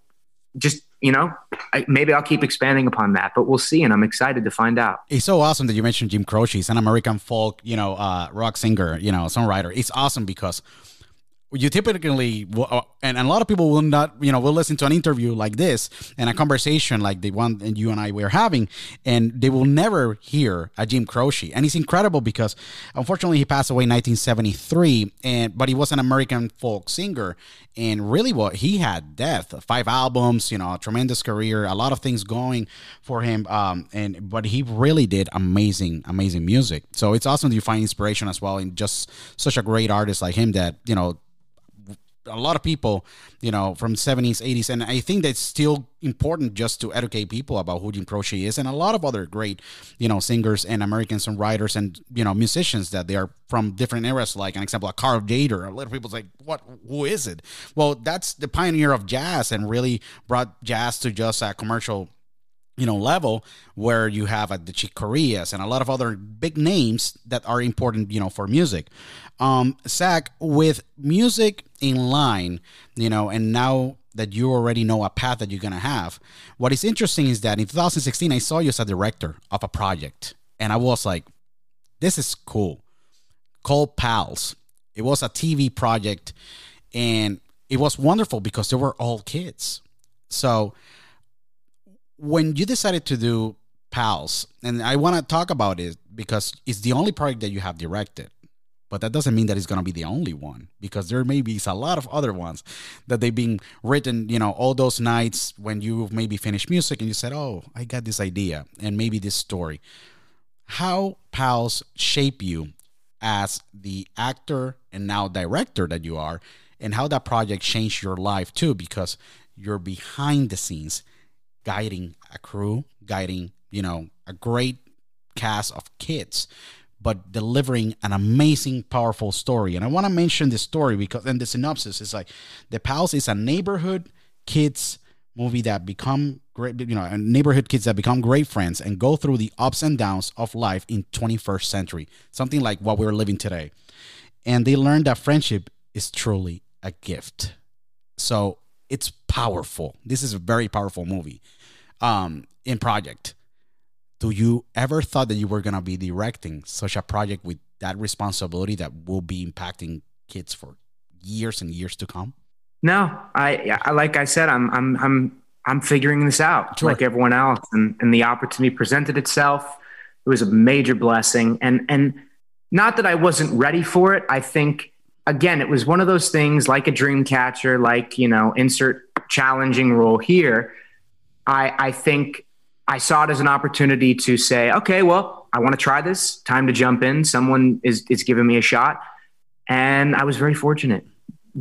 just you know, I, maybe I'll keep expanding upon that, but we'll see. And I'm excited to find out. It's so awesome that you mentioned Jim Croce. He's an American folk, you know, uh, rock singer, you know, songwriter. It's awesome because you typically uh, and a lot of people will not you know will listen to an interview like this and a conversation like the one and you and I were having and they will never hear a Jim Croce. And it's incredible because unfortunately he passed away in 1973 and but he was an American folk singer and really what he had death five albums you know a tremendous career a lot of things going for him um and but he really did amazing amazing music. So it's awesome that you find inspiration as well in just such a great artist like him that you know a lot of people, you know, from 70s, 80s, and I think that's still important just to educate people about who Jim Croce is, and a lot of other great, you know, singers and American songwriters and you know musicians that they are from different eras. Like an example, like Cal Tjader. A lot of people's like, what? Who is it? Well, that's the pioneer of jazz and really brought jazz to just a commercial you know level where you have uh, the Chick and a lot of other big names that are important you know for music um Zach with music in line you know and now that you already know a path that you're gonna have. What is interesting is that in 2016 I saw you as a director of a project and I was like this is cool. Called Pals. It was a TV project and it was wonderful because they were all kids. So when you decided to do pals and i want to talk about it because it's the only project that you have directed but that doesn't mean that it's to be the only one because there may be a lot of other ones that they've been written you know all those nights when you maybe finished music and you said oh i got this idea and maybe this story. How pals shape you as the actor and now director that you are and how that project changed your life too because you're behind the scenes guiding a crew, guiding, you know, a great cast of kids, but delivering an amazing, powerful story. And I want to mention this story because, and the synopsis is like, The Pals is a neighborhood kids movie that become great, you know, neighborhood kids that become great friends and go through the ups and downs of life in 21st century, something like what we're living today. And they learn that friendship is truly a gift. So it's powerful. This is a very powerful movie. Um, in project, do you ever thought that you were gonna be directing such a project with that responsibility that will be impacting kids for years and years to come? No, I, I like I said, I'm I'm I'm I'm figuring this out sure. like everyone else, and and the opportunity presented itself. It was a major blessing, and and not that I wasn't ready for it. I think again, it was one of those things like a dream catcher, like, you know, insert challenging role here. I, I think I saw it as an opportunity to say, okay, well, I want to try this. Time to jump in. Someone is, is giving me a shot. And I was very fortunate.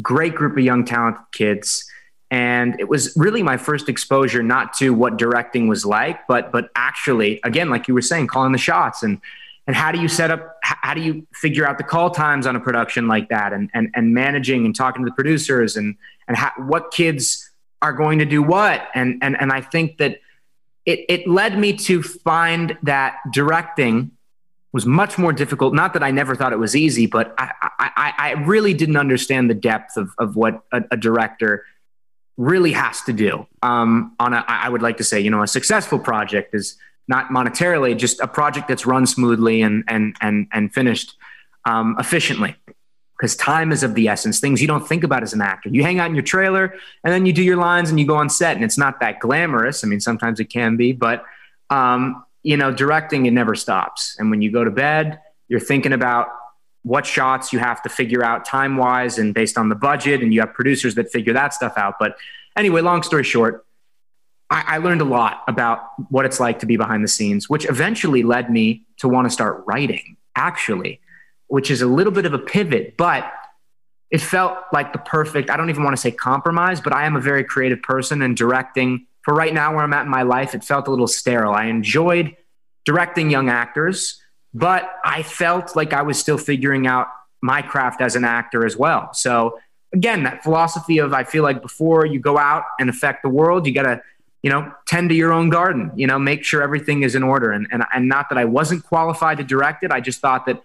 Great group of young, talented kids. And it was really my first exposure, not to what directing was like, but but actually, again, like you were saying, calling the shots and and how do you set up how do you figure out the call times on a production like that and and, and managing and talking to the producers and and how, what kids are going to do what and and and I think that it it led me to find that directing was much more difficult. Not that I never thought it was easy, but I I, I really didn't understand the depth of of what a, a director really has to do um, on a I would like to say you know a successful project is not monetarily, just a project that's run smoothly and and and and finished um, efficiently. Because time is of the essence. Things you don't think about as an actor. You hang out in your trailer and then you do your lines and you go on set, and it's not that glamorous. I mean, sometimes it can be, but um, you know, directing it never stops. And when you go to bed, you're thinking about what shots you have to figure out time wise and based on the budget, and you have producers that figure that stuff out. But anyway, long story short, I, I learned a lot about what it's like to be behind the scenes, which eventually led me to want to start writing, actually, which is a little bit of a pivot, but it felt like the perfect, I don't even want to say compromise, but I am a very creative person and directing for right now where I'm at in my life, it felt a little sterile. I enjoyed directing young actors, but I felt like I was still figuring out my craft as an actor as well. So again, that philosophy of I feel like before you go out and affect the world, you got to you know, tend to your own garden, you know, make sure everything is in order. And, and, and not that I wasn't qualified to direct it. I just thought that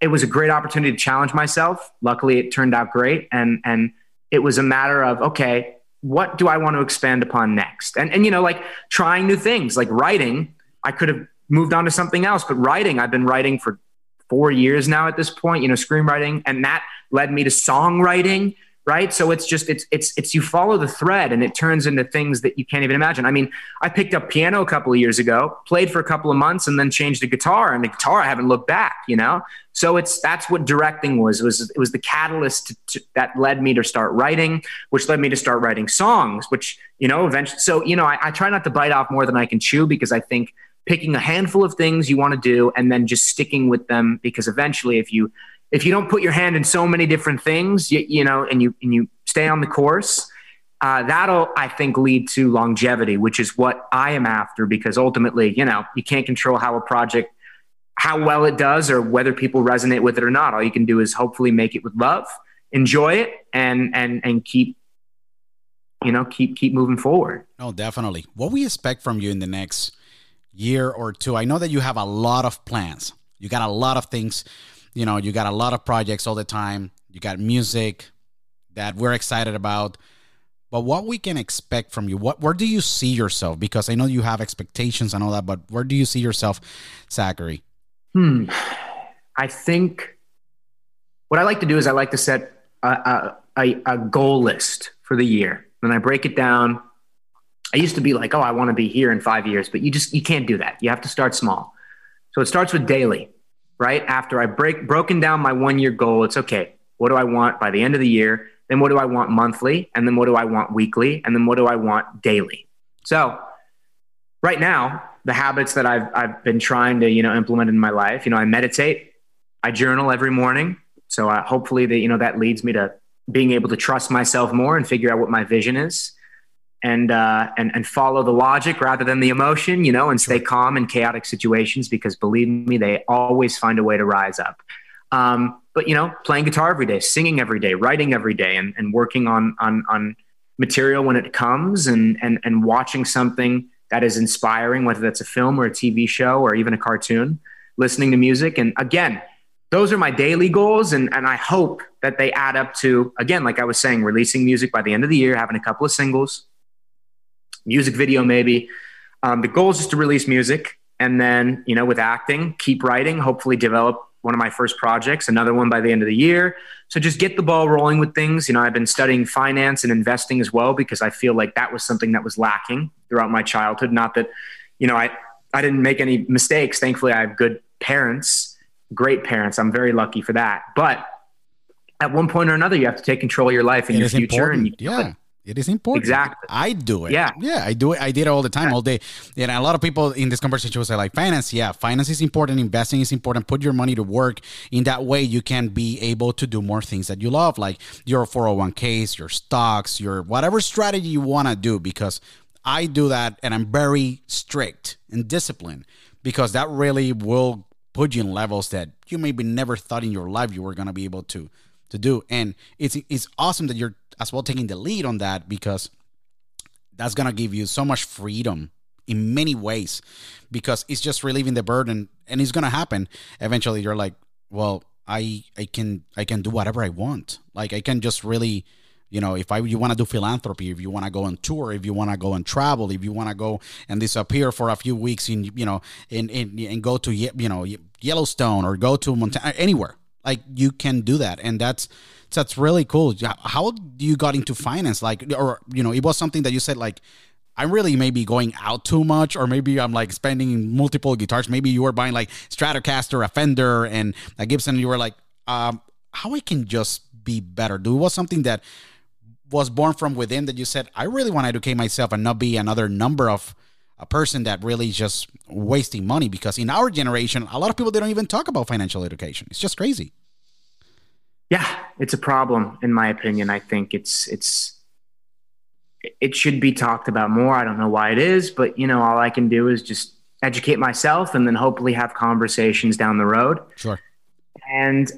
it was a great opportunity to challenge myself. Luckily it turned out great. And, and it was a matter of, okay, what do I want to expand upon next? And, and, you know, like trying new things like writing, I could have moved on to something else, but writing, I've been writing for four years now at this point, you know, screenwriting. And that led me to songwriting right? So it's just it's it's it's you follow the thread and it turns into things that you can't even imagine. I mean i picked up piano a couple of years ago played for a couple of months and then changed to guitar and the guitar i haven't looked back you know? So it's that's what directing was. It was it was the catalyst to, to, that led me to start writing which led me to start writing songs which you know eventually so you know I, I try not to bite off more than i can chew because i think picking a handful of things you want to do and then just sticking with them because eventually if you if you don't put your hand in so many different things, you, you know, and you and you stay on the course, uh, that'll I think lead to longevity, which is what I am after. Because ultimately, you know, you can't control how a project, how well it does, or whether people resonate with it or not. All you can do is hopefully make it with love, enjoy it, and and and keep, you know, keep keep moving forward. Oh, definitely. What we expect from you in the next year or two? I know that you have a lot of plans. You got a lot of things you know, you got a lot of projects all the time. You got music that we're excited about. But what we can expect from you, what where do you see yourself? Because I know you have expectations and all that, but where do you see yourself, Zachary? Hmm. I think what I like to do is I like to set a, a, a goal list for the year. And I break it down. I used to be like, oh, I want to be here in five years, but you just you can't do that. You have to start small. So it starts with daily right? After I break broken down my one year goal, it's okay. What do I want by the end of the year? Then what do I want monthly? And then what do I want weekly? And then what do I want daily? So right now, the habits that I've, I've been trying to, you know, implement in my life, you know, I meditate, I journal every morning. So uh, hopefully that, you know, that leads me to being able to trust myself more and figure out what my vision is and uh, and and follow the logic rather than the emotion, you know, and stay calm in chaotic situations because believe me, they always find a way to rise up. Um, but you know, playing guitar every day, singing every day, writing every day, and, and working on on on material when it comes, and and and watching something that is inspiring, whether that's a film or a TV show or even a cartoon, listening to music, and again. Those are my daily goals, and, and I hope that they add up to, again, like I was saying, releasing music by the end of the year, having a couple of singles, music video maybe. Um, the goal is just to release music and then, you know, with acting, keep writing, hopefully develop one of my first projects, another one by the end of the year. So just get the ball rolling with things. You know, I've been studying finance and investing as well because I feel like that was something that was lacking throughout my childhood. Not that, you know, I, I didn't make any mistakes. Thankfully, I have good parents, great parents. I'm very lucky for that. But at one point or another, you have to take control of your life and it your future. Important. And you yeah. It is important. Exactly. I do it. Yeah. Yeah. I do it. I did it all the time, all day. And a lot of people in this conversation will say, like, finance. Yeah. Finance is important. Investing is important. Put your money to work. In that way, you can be able to do more things that you love, like your 401ks, your stocks, your whatever strategy you want to do. Because I do that and I'm very strict and disciplined because that really will put you in levels that you maybe never thought in your life you were going to be able to to do. And it's it's awesome that you're as well taking the lead on that because that's gonna give you so much freedom in many ways because it's just relieving the burden and it's gonna happen. Eventually you're like well i i can i can do whatever i want. Like i can just really you know if i you want to do philanthropy if you want to go on tour if you want to go and travel if you want to go and disappear for a few weeks in you know in, in and go to you know yellowstone or go to montana anywhere like you can do that. And that's that's really cool. How do you got into finance? Like or you know it was something that you said like i'm really maybe going out too much or maybe i'm like spending multiple guitars. Maybe you were buying like stratocaster a fender and a gibson you were like um how i can just be better? Do it was something that was born from within that you said i really want to educate myself and not be another number of a person that really is just wasting money because in our generation a lot of people they don't even talk about financial education. It's just crazy. Yeah it's a problem in my opinion. I think it's it's it should be talked about more. I don't know why it is but you know all i can do is just educate myself and then hopefully have conversations down the road. Sure. And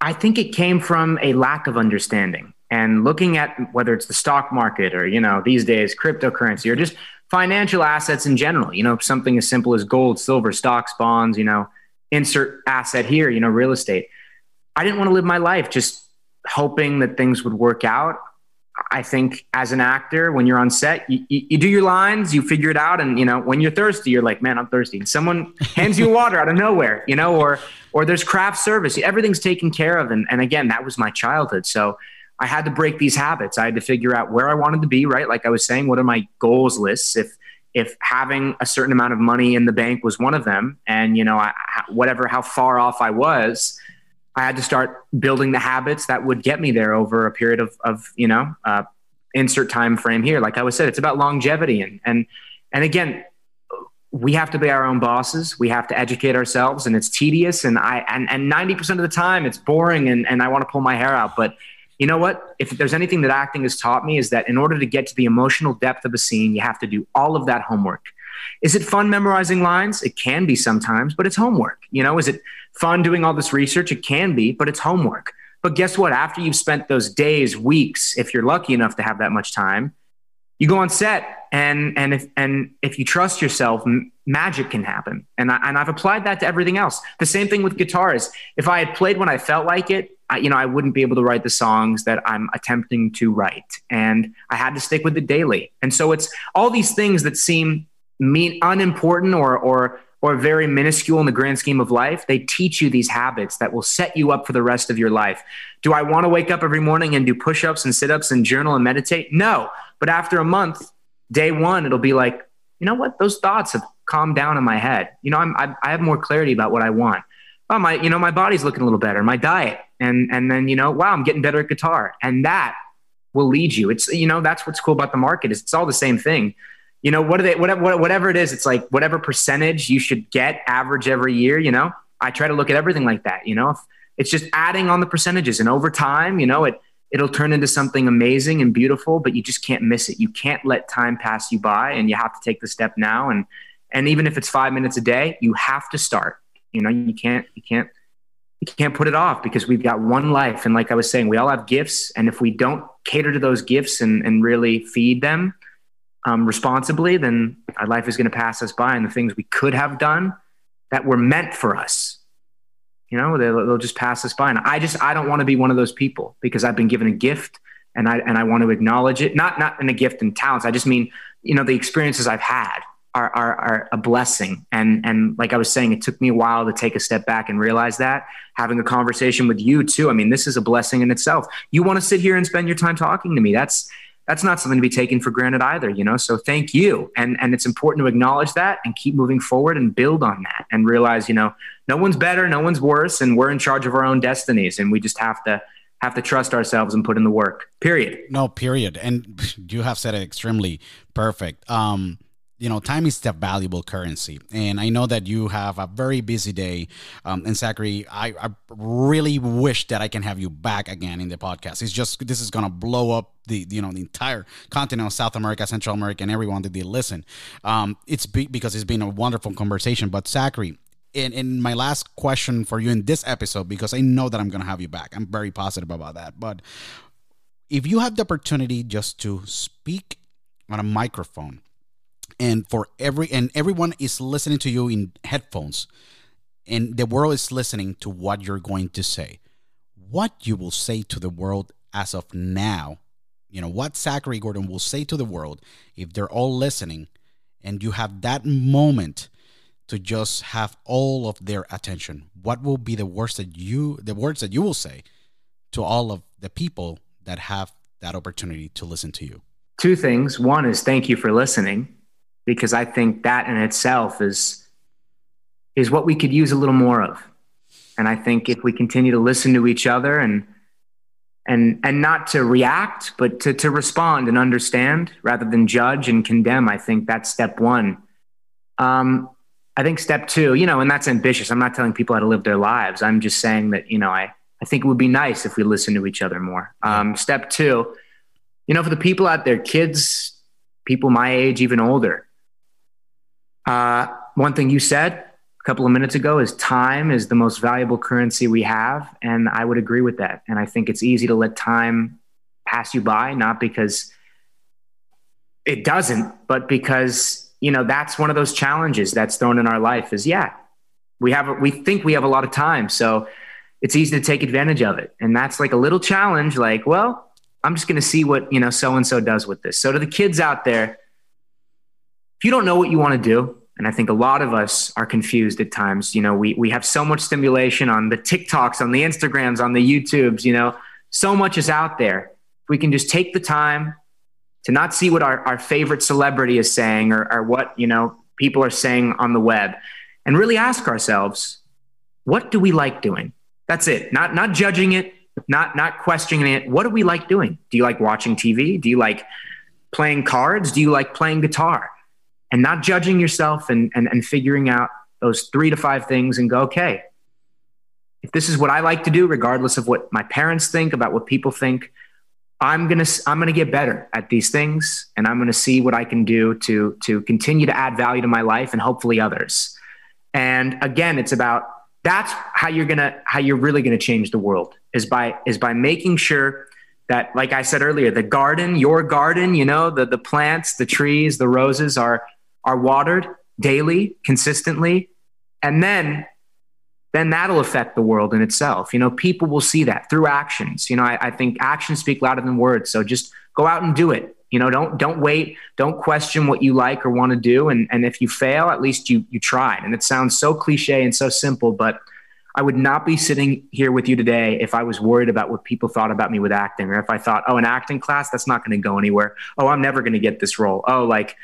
i think it came from a lack of understanding. And looking at whether it's the stock market or you know these days cryptocurrency or just financial assets in general, you know, something as simple as gold, silver, stocks, bonds, you know, insert asset here, you know, real estate. I didn't want to live my life just hoping that things would work out. I think as an actor, when you're on set, you, you, you, do your lines, you figure it out, and you know when you're thirsty, you're like, man, I'm thirsty. And someone <laughs> hands you water out of nowhere, you know, or or there's craft service. Everything's taken care of, and and again, that was my childhood. So I had to break these habits. I had to figure out where I wanted to be. Right, like I was saying, what are my goals lists? If if having a certain amount of money in the bank was one of them, and you know, I, whatever how far off I was I had to start building the habits that would get me there over a period of, of you know, uh, insert time frame here. Like I was said, it's about longevity. And, and, and again, we have to be our own bosses. We have to educate ourselves and it's tedious. And I, and, and 90% of the time it's boring and, and I want to pull my hair out. But you know what? If there's anything that acting has taught me is that in order to get to the emotional depth of a scene, you have to do all of that homework. Is it fun memorizing lines? It can be sometimes, but it's homework. You know, is it fun doing all this research? It can be, but it's homework. But guess what? After you've spent those days, weeks, if you're lucky enough to have that much time, you go on set and and if and if you trust yourself, m- magic can happen. And I, and I've applied that to everything else. The same thing with guitars. If I had played when I felt like it, I, you know, I wouldn't be able to write the songs that I'm attempting to write. And I had to stick with it daily. And so it's all these things that seem mean unimportant or or or very minuscule in the grand scheme of life, they teach you these habits that will set you up for the rest of your life. Do I want to wake up every morning and do push ups and sit ups and journal and meditate? No. But after a month, day one, it'll be like, you know what? Those thoughts have calmed down in my head. You know, I'm, I, I have more clarity about what I want. Oh, my, you know, my body's looking a little better, my diet. And, and then, you know, wow, I'm getting better at guitar. And that will lead you. It's, you know, that's what's cool about the market is it's all the same thing you know, what are they, whatever, whatever it is, it's like whatever percentage you should get average every year, you know, I try to look at everything like that, you know, it's just adding on the percentages and over time, you know, it, it'll turn into something amazing and beautiful, but you just can't miss it. You can't let time pass you by and you have to take the step now. And, and even if it's five minutes a day, you have to start, you know, you can't, you can't, you can't put it off because we've got one life. And like I was saying, we all have gifts. And if we don't cater to those gifts and, and really feed them, um, responsibly, then our life is going to pass us by, and the things we could have done that were meant for us, you know, they'll, they'll just pass us by. And I just I don't want to be one of those people because I've been given a gift, and I and I want to acknowledge it. Not not in a gift and talents. I just mean you know the experiences I've had are, are, are a blessing. And, and like I was saying, it took me a while to take a step back and realize that having a conversation with you too. I mean, this is a blessing in itself. You want to sit here and spend your time talking to me. That's, that's not something to be taken for granted either, you know? So thank you. And, and it's important to acknowledge that and keep moving forward and build on that and realize, you know, no one's better, no one's worse, and we're in charge of our own destinies. And we just have to, have to trust ourselves and put in the work period no period and <laughs> you have said it extremely perfect um you know, time is the valuable currency. And I know that you have a very busy day. Um, and Zachary, I, I really wish that I can have you back again in the podcast. It's just, this is going to blow up the, you know, the entire continent of South America, Central America, and everyone that they listen. Um, it's be- because it's been a wonderful conversation. But Zachary, in, in my last question for you in this episode, because I know that I'm going to have you back, I'm very positive about that. But if you have the opportunity just to speak on a microphone, and for every and everyone is listening to you in headphones and the world is listening to what you're going to say. What you will say to the world as of now you know what zachary gordon will say to the world if they're all listening and you have that moment to just have all of their attention. What will be the words that you the words that you will say to all of the people that have that opportunity to listen to you? Two things. One is thank you for listening because I think that in itself is is what we could use a little more of. And I think if we continue to listen to each other and and and not to react, but to to respond and understand rather than judge and condemn, I think that's step one. Um, I think step two, you know, and that's ambitious. I'm not telling people how to live their lives. I'm just saying that, you know, I, I think it would be nice if we listen to each other more. Um, step two, you know, for the people out there, kids, people my age, even older, uh, one thing you said a couple of minutes ago is time is the most valuable currency we have. And I would agree with that. And I think it's easy to let time pass you by, not because it doesn't, but because, you know, that's one of those challenges that's thrown in our life is, yeah, we have, we think we have a lot of time. So it's easy to take advantage of it. And that's like a little challenge, like, well, I'm just going to see what, you know, so and so does with this. So to the kids out there, if you don't know what you want to do, and I think a lot of us are confused at times, you know, we, we have so much stimulation on the TikToks, on the Instagrams, on the YouTubes, you know, so much is out there. If we can just take the time to not see what our, our favorite celebrity is saying or, or what, you know, people are saying on the web and really ask ourselves, what do we like doing? That's it. Not, not judging it, not, not questioning it. What do we like doing? Do you like watching TV? Do you like playing cards? Do you like playing guitar? And not judging yourself and, and, and figuring out those three to five things and go, okay, if this is what I like to do, regardless of what my parents think about what people think, I'm gonna I'm gonna get better at these things, and I'm gonna see what I can do to to continue to add value to my life and hopefully others. And again, it's about that's how you're gonna how you're really gonna change the world is by is by making sure that like i said earlier the garden your garden you know the the plants the trees the roses are are watered daily consistently and then then that'll affect the world in itself. You know people will see that through actions. You know i, I think actions speak louder than words so just go out and do it. You know don't don't wait don't question what you like or want to do and and if you fail at least you you tried. And it sounds so cliche and so simple but i would not be sitting here with you today if i was worried about what people thought about me with acting or if i thought oh an acting class that's not going to go anywhere. Oh i'm never going to get this role. Oh like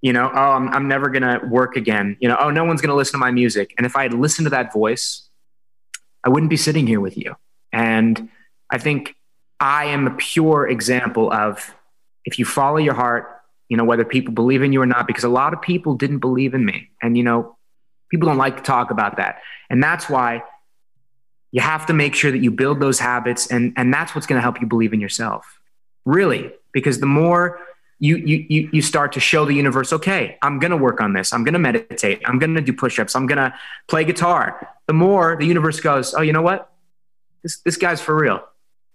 you know oh i'm, I'm never going to work again you know oh no one's going to listen to my music and if i had listened to that voice i wouldn't be sitting here with you and i think i am a pure example of if you follow your heart, you know, whether people believe in you or not, because a lot of people didn't believe in me. And, you know, people don't like to talk about that. And that's why you have to make sure that you build those habits. And, and that's what's going to help you believe in yourself. Really, because the more you, you, you start to show the universe, okay, I'm going to work on this. I'm going to meditate. I'm going to do push-ups. I'm going to play guitar. The more the universe goes, oh, you know what? This, this guy's for real.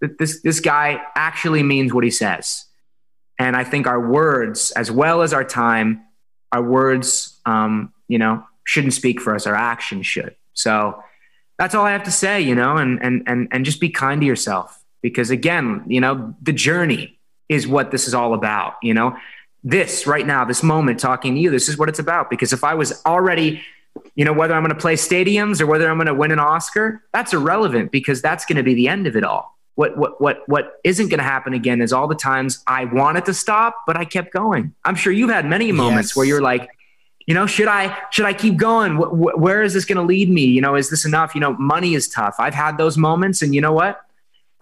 This, this guy actually means what he says. And I think our words, as well as our time, our words, um, you know, shouldn't speak for us. Our actions should. So that's all I have to say, you know, and, and, and, and just be kind to yourself because again, you know, the journey is what this is all about, you know, this right now, this moment talking to you, this is what it's about. Because if I was already, you know, whether I'm going to play stadiums or whether I'm going to win an Oscar, that's irrelevant because that's going to be the end of it all what what what what isn't going to happen again is all the times I wanted to stop, but I kept going. I'm sure you've had many moments yes. where you're like, you know, should I should I keep going? Wh- wh- where is this going to lead me? You know, is this enough? You know, money is tough. I've had those moments, and you know what?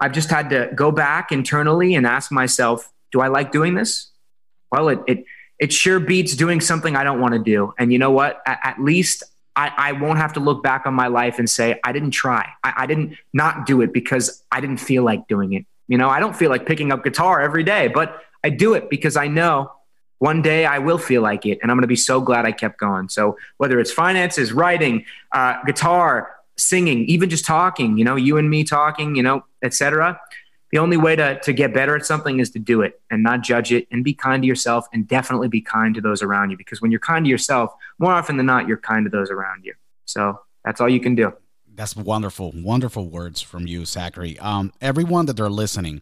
I've just had to go back internally and ask myself, do I like doing this? Well, it it it sure beats doing something I don't want to do. And you know what? At, at least I, I won't have to look back on my life and say, I didn't try. I, I didn't not do it because I didn't feel like doing it. You know, I don't feel like picking up guitar every day, but I do it because I know one day I will feel like it. And I'm going to be so glad I kept going. So whether it's finances, writing, uh, guitar, singing, even just talking, you know, you and me talking, you know, etc the only way to, to get better at something is to do it and not judge it and be kind to yourself and definitely be kind to those around you. Because when you're kind to yourself more often than not you're kind to those around you. So that's all you can do. That's wonderful wonderful words from you zachary. Um, everyone that they're listening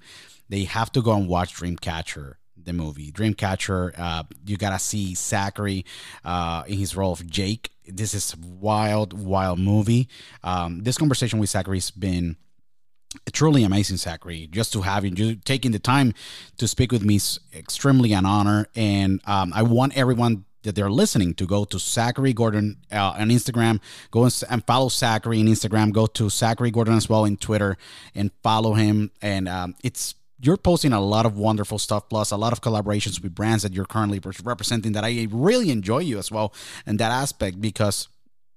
they have to go and watch dreamcatcher the movie. Dreamcatcher uh, you gotta see zachary uh, in his role of jake. This is wild wild movie. Um, this conversation with zachary's been truly amazing, Zachary. Just to have you taking the time to speak with me is extremely an honor, and um, I want everyone that they're listening to go to Zachary Gordon uh, on Instagram. Go and follow Zachary on Instagram. Go to Zachary Gordon as well in Twitter and follow him. And um, it's you're posting a lot of wonderful stuff, plus a lot of collaborations with brands that you're currently representing. That I really enjoy you as well in that aspect because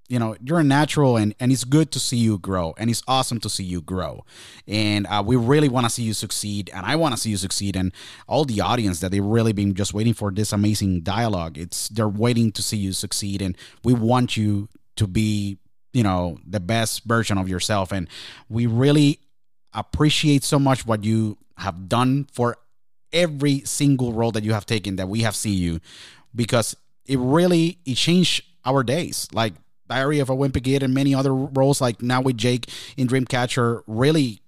you know you're a natural and and it's good to see you grow and it's awesome to see you grow. And uh, we really want to see you succeed and i want to see you succeed and all the audience that they've really been just waiting for this amazing dialogue it's they're waiting to see you succeed and we want you to be you know the best version of yourself. And we really appreciate so much what you have done for every single role that you have taken that we have seen you because it really it changed our days. Like Diary of a Wimpy Kid and many other roles like now with Jake in Dreamcatcher really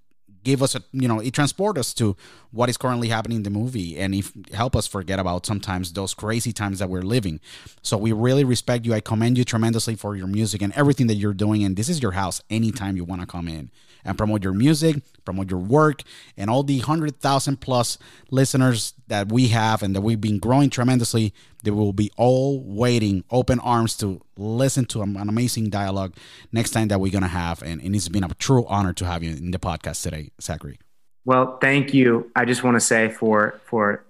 give us a you know it transport us to what is currently happening in the movie and if help us forget about sometimes those crazy times that we're living. So we really respect you. I commend you tremendously for your music and everything that you're doing. And this is your house anytime you want to come in and promote your music promote your work and all the 100000 plus listeners that we have and that we've been growing tremendously they will be all waiting open arms to listen to an amazing dialogue next time that we're going to have and, and it's been a true honor to have you in the podcast today zachary well, thank you. I just want to say for for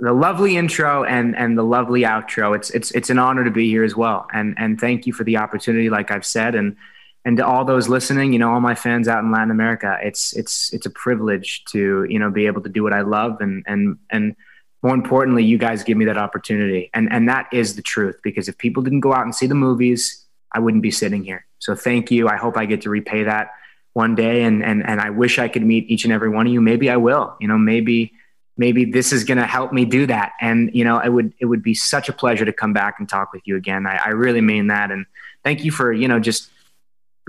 the lovely intro and and the lovely outro. It's it's it's an honor to be here as well. And and thank you for the opportunity, like I've said, and and to all those listening, you know, all my fans out in Latin America, it's it's it's a privilege to you know be able to do what I love, and and and more importantly, you guys give me that opportunity, and and that is the truth. Because if people didn't go out and see the movies, I wouldn't be sitting here. So thank you. I hope I get to repay that one day and and and I wish I could meet each and every one of you. Maybe I will. You know, maybe maybe this is going to help me do that. And you know, it would it would be such a pleasure to come back and talk with you again. I, I really mean that. And thank you for you know just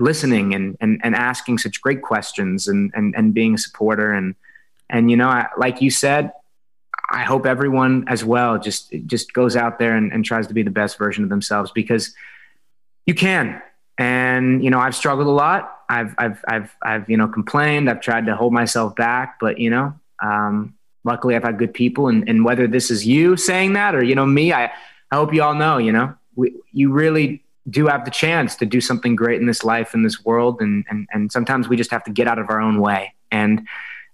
listening and and and asking such great questions and and and being a supporter and and you know, I, like you said. I hope everyone as well just just goes out there and, and tries to be the best version of themselves because you can. And you know, I've struggled a lot I've, I've, I've, I've, you know, complained. I've tried to hold myself back, but you know, um, luckily I've had good people. And, and whether this is you saying that or, you know, me, I, I hope you all know, you know, we, you really do have the chance to do something great in this life, in this world. And, and, and sometimes we just have to get out of our own way. And,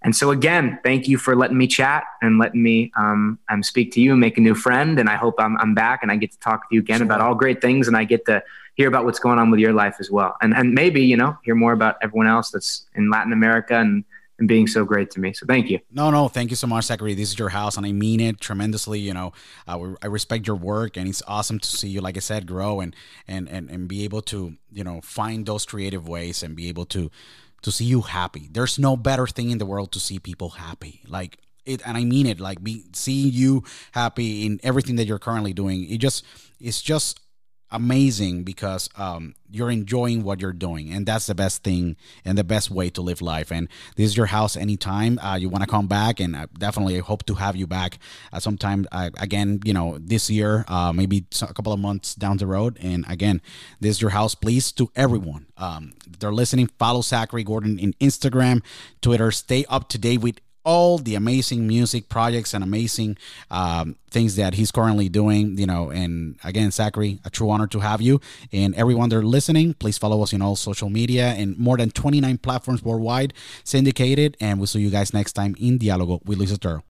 and so again, thank you for letting me chat and letting me um, um, speak to you and make a new friend. And I hope I'm, I'm back and I get to talk to you again sure. about all great things. And I get to, hear about what's going on with your life as well. And, and maybe, you know, hear more about everyone else that's in Latin America and, and being so great to me. So thank you. No, no, thank you so much, Zachary. This is your house, and I mean it tremendously. You know, uh, I respect your work, and it's awesome to see you, like I said, grow and and and and be able to, you know, find those creative ways and be able to to see you happy. There's no better thing in the world to see people happy. Like it, and I mean it. Like be seeing you happy in everything that you're currently doing. It just it's just amazing because um, you're enjoying what you're doing and that's the best thing and the best way to live life. And this is your house anytime uh, you want to come back and I definitely hope to have you back at some time uh, again you know this year uh, maybe a couple of months down the road. And again this is your house please to everyone. Um, they're listening follow zachary gordon in instagram twitter stay up to date with all the amazing music projects and amazing um, things that he's currently doing. You know, and again, Zachary, a true honor to have you. And everyone that are listening, please follow us in all social media and more than 29 platforms worldwide syndicated. And we'll see you guys next time in Dialogo with Luis Otero.